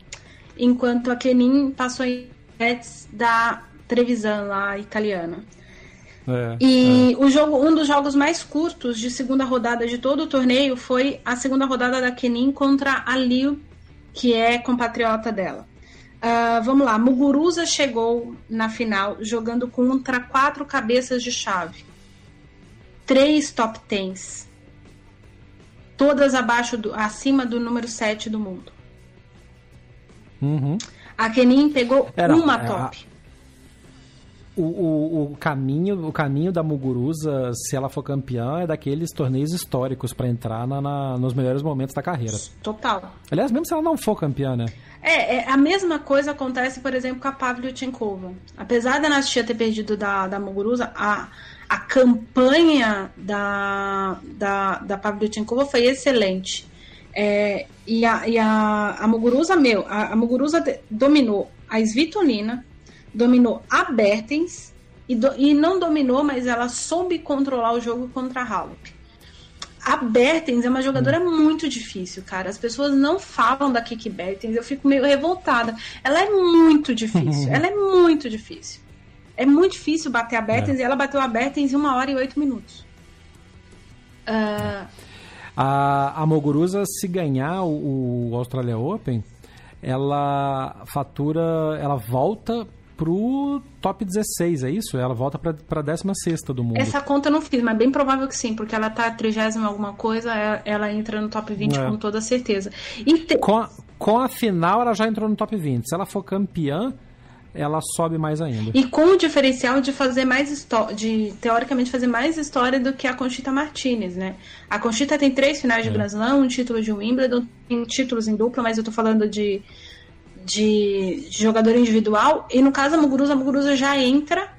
Enquanto a Kenin passou em da Trevisan lá italiana. É, e é. O jogo, um dos jogos mais curtos de segunda rodada de todo o torneio foi a segunda rodada da Kenin contra a Liu, que é compatriota dela. Uh, vamos lá, Muguruza chegou na final jogando contra quatro cabeças de chave. Três top tens. Todas abaixo do, acima do número 7 do mundo. Uhum. A Kenin pegou Era, uma top. O, o, o, caminho, o caminho da Muguruza, se ela for campeã, é daqueles torneios históricos para entrar na, na, nos melhores momentos da carreira. Total. Aliás, mesmo se ela não for campeã, né? É, é, a mesma coisa acontece, por exemplo, com a Pavlyuchenkova. Apesar da Nastia ter perdido da, da Muguruza, a, a campanha da, da, da Pavlyuchenkova foi excelente. É, e a, e a, a Muguruza, meu, a, a Muguruza dominou a Svitolina, dominou a Bertens e, do, e não dominou, mas ela soube controlar o jogo contra a Halep. A Bertens é uma jogadora hum. muito difícil, cara. As pessoas não falam da Kiki Bertens, eu fico meio revoltada. Ela é muito difícil, ela é muito difícil. É muito difícil bater a Bertens é. e ela bateu a Bertens em uma hora e oito minutos. Uh... A, a Moguruza, se ganhar o, o Australia Open, ela fatura, ela volta pro top 16, é isso? Ela volta pra, pra 16 do mundo. Essa conta eu não fiz, mas bem provável que sim, porque ela tá 30 alguma coisa, é, ela entra no top 20 é. com toda certeza. Te... Com, a, com a final, ela já entrou no top 20. Se ela for campeã, ela sobe mais ainda. E com o diferencial de fazer mais história, de teoricamente fazer mais história do que a Conchita Martinez, né? A Conchita tem três finais de é. Grand Slam, um título de Wimbledon, tem títulos em dupla, mas eu tô falando de de, jogador individual. E no caso da Muguruza, a Muguruza já entra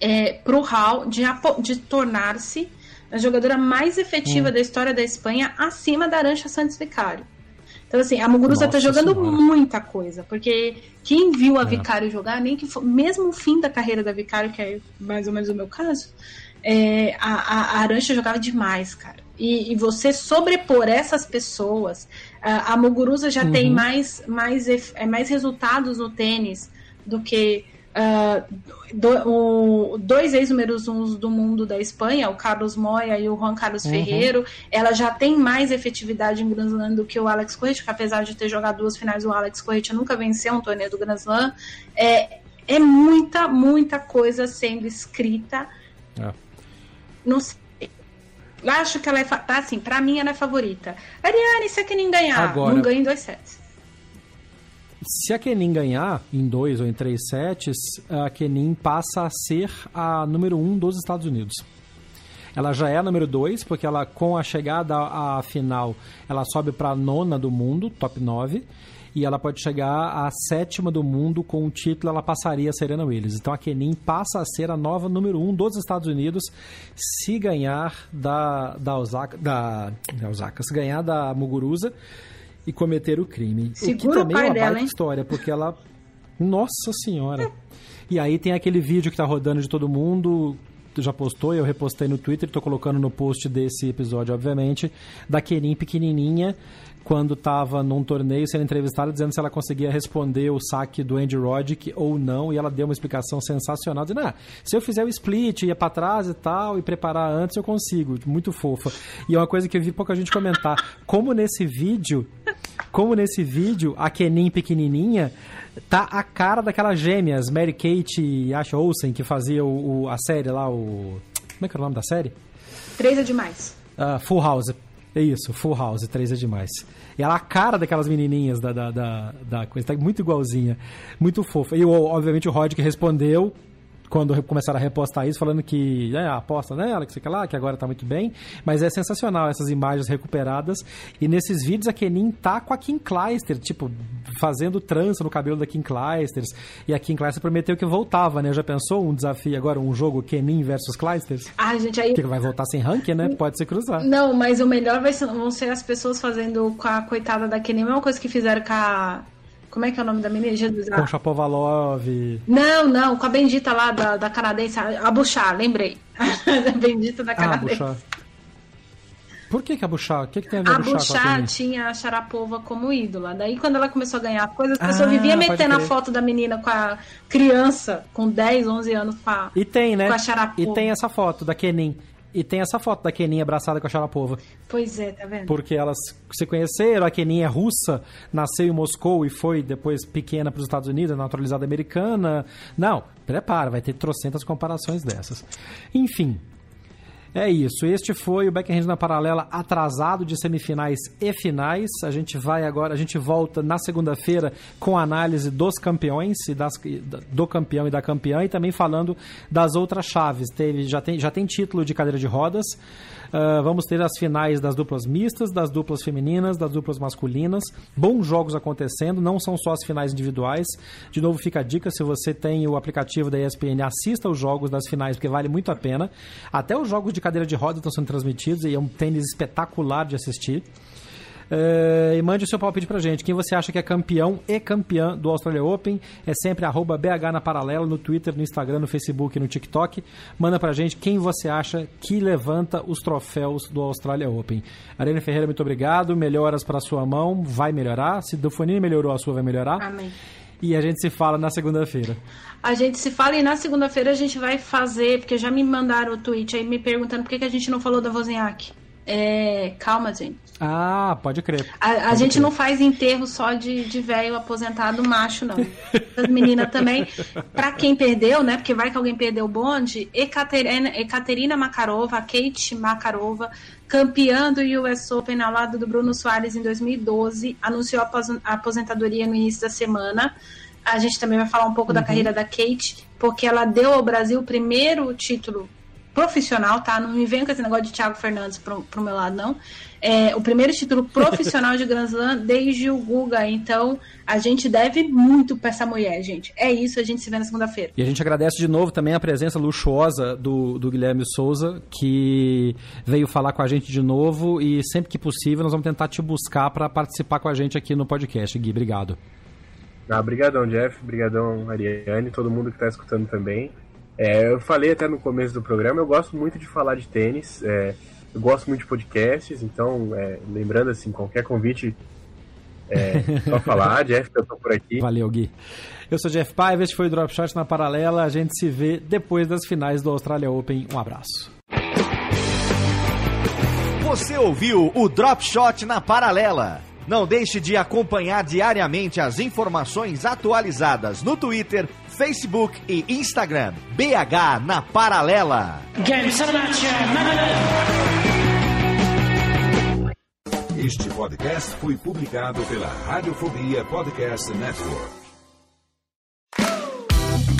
é, pro hall de, de tornar-se a jogadora mais efetiva hum. da história da Espanha, acima da Arancha Santos Vicário. Então, assim, a Muguruza tá jogando senhora. muita coisa, porque quem viu a é. Vicário jogar, nem que for, mesmo o fim da carreira da Vicário, que é mais ou menos o meu caso, é, a, a, a Arancha jogava demais, cara e, e você sobrepor essas pessoas, a, a Muguruza já uhum. tem mais, mais, é, mais resultados no tênis do que uh, do, o, dois ex-números uns do mundo da Espanha, o Carlos Moya e o Juan Carlos uhum. Ferreiro, ela já tem mais efetividade em Grand Slam do que o Alex Correia, que apesar de ter jogado duas finais, o Alex Correia nunca venceu um torneio do Grand Slam. É, é muita, muita coisa sendo escrita. É. Não sei eu acho que ela é. Tá assim, pra mim ela é favorita. Ariane, se a Kenin ganhar, Agora, não ganha em dois sets. Se a Kenin ganhar em dois ou em três sets, a Kenin passa a ser a número um dos Estados Unidos. Ela já é a número dois, porque ela, com a chegada à final, ela sobe para nona do mundo, top 9 e ela pode chegar à sétima do mundo com o título, ela passaria a Serena Williams. Então a Kenin passa a ser a nova número um dos Estados Unidos se ganhar da, da Osaka, da, da Osaka, se ganhar da Muguruza e cometer o crime. Segura o que também o é uma dela, história, porque ela... Nossa Senhora! E aí tem aquele vídeo que tá rodando de todo mundo já postou eu repostei no Twitter, tô colocando no post desse episódio, obviamente, da Kenin pequenininha quando estava num torneio sendo entrevistada, dizendo se ela conseguia responder o saque do Andy Roddick ou não, e ela deu uma explicação sensacional, dizendo, ah, se eu fizer o split, ia para trás e tal, e preparar antes, eu consigo. Muito fofa. E é uma coisa que eu vi pouca gente comentar. Como nesse vídeo, como nesse vídeo, a Kenin pequenininha tá a cara daquelas gêmeas, Mary Kate e Ash Olsen, que fazia o, o, a série lá, o... Como é que é o nome da série? Três é demais. Uh, Full House. É isso, Full House, três é demais. E ela a cara daquelas menininhas da, da, da, da coisa, tá muito igualzinha, muito fofa. E obviamente o Rod que respondeu quando começaram a repostar isso, falando que é, aposta nela, que sei lá, que agora tá muito bem. Mas é sensacional essas imagens recuperadas. E nesses vídeos a Kenin tá com a Kim Kleister, tipo, fazendo trança no cabelo da Kim Kleisters. E a Kim Kleister prometeu que voltava, né? Já pensou um desafio agora, um jogo Kenin versus Kleisters? Ah, gente, aí. Que vai voltar sem ranking, né? Pode se cruzar. Não, mas o melhor vai ser, vão ser as pessoas fazendo com a coitada da Kenin, a mesma coisa que fizeram com a como é que é o nome da menina? Jesus. Com Chapovalov. Não, não, com a bendita lá da, da canadense, a Buchar, lembrei. a bendita da canadense. Ah, Por que, que a Buchar? O que, que tem a ver a Buchar? A tinha a Sharapova como ídola. Daí, quando ela começou a ganhar coisas, as pessoas ah, viviam metendo a foto da menina com a criança, com 10, 11 anos, com a, e tem, né? com a Sharapova. E tem essa foto da Kenin. E tem essa foto da Kenin abraçada com a Sharapova. Pois é, tá vendo? Porque elas se conheceram, a Kenin é russa, nasceu em Moscou e foi depois pequena para os Estados Unidos, naturalizada americana. Não, prepara, vai ter trocentas comparações dessas. Enfim, é isso. Este foi o Backhand na paralela atrasado de semifinais e finais. A gente vai agora, a gente volta na segunda-feira com a análise dos campeões e das, do campeão e da campeã e também falando das outras chaves. Teve, já, tem, já tem título de cadeira de rodas. Uh, vamos ter as finais das duplas mistas, das duplas femininas, das duplas masculinas. Bons jogos acontecendo, não são só as finais individuais. De novo, fica a dica: se você tem o aplicativo da ESPN, assista os jogos das finais, porque vale muito a pena. Até os jogos de cadeira de roda estão sendo transmitidos e é um tênis espetacular de assistir. Uh, e mande o seu palpite pra gente. Quem você acha que é campeão e campeã do Australia Open? É sempre arroba BH na paralela no Twitter, no Instagram, no Facebook e no TikTok. Manda pra gente quem você acha que levanta os troféus do Australia Open. Arena Ferreira, muito obrigado. Melhoras para sua mão, vai melhorar. Se do Fonini melhorou, a sua vai melhorar. Amém. E a gente se fala na segunda-feira. A gente se fala e na segunda-feira a gente vai fazer, porque já me mandaram o tweet aí me perguntando por que, que a gente não falou da Wozniak. É, calma, gente. Ah, pode crer. A, a gente crer. não faz enterro só de, de velho aposentado macho, não. As meninas também. Pra quem perdeu, né? Porque vai que alguém perdeu o bonde, Ekaterina, Ekaterina Makarova, Kate Makarova, campeã do US Open ao lado do Bruno Soares em 2012, anunciou a aposentadoria no início da semana. A gente também vai falar um pouco uhum. da carreira da Kate, porque ela deu ao Brasil o primeiro título profissional, tá? Não me venha com esse negócio de Thiago Fernandes pro, pro meu lado, não. É o primeiro título profissional de Grand Slam desde o Guga. Então, a gente deve muito pra essa mulher, gente. É isso, a gente se vê na segunda-feira. E a gente agradece de novo também a presença luxuosa do, do Guilherme Souza, que veio falar com a gente de novo e sempre que possível nós vamos tentar te buscar para participar com a gente aqui no podcast. Gui, obrigado. Ah, obrigadão, Jeff. Obrigadão, Ariane, todo mundo que está escutando também. É, eu falei até no começo do programa, eu gosto muito de falar de tênis, é, eu gosto muito de podcasts, então, é, lembrando assim, qualquer convite é só falar, Jeff, eu tô por aqui. Valeu, Gui. Eu sou Jeff Paiva, este foi o Drop Shot na Paralela, a gente se vê depois das finais do Australia Open. Um abraço. Você ouviu o Drop Shot na Paralela. Não deixe de acompanhar diariamente as informações atualizadas no Twitter, Facebook e Instagram. BH na Paralela. Este podcast foi publicado pela Radiofobia Podcast Network.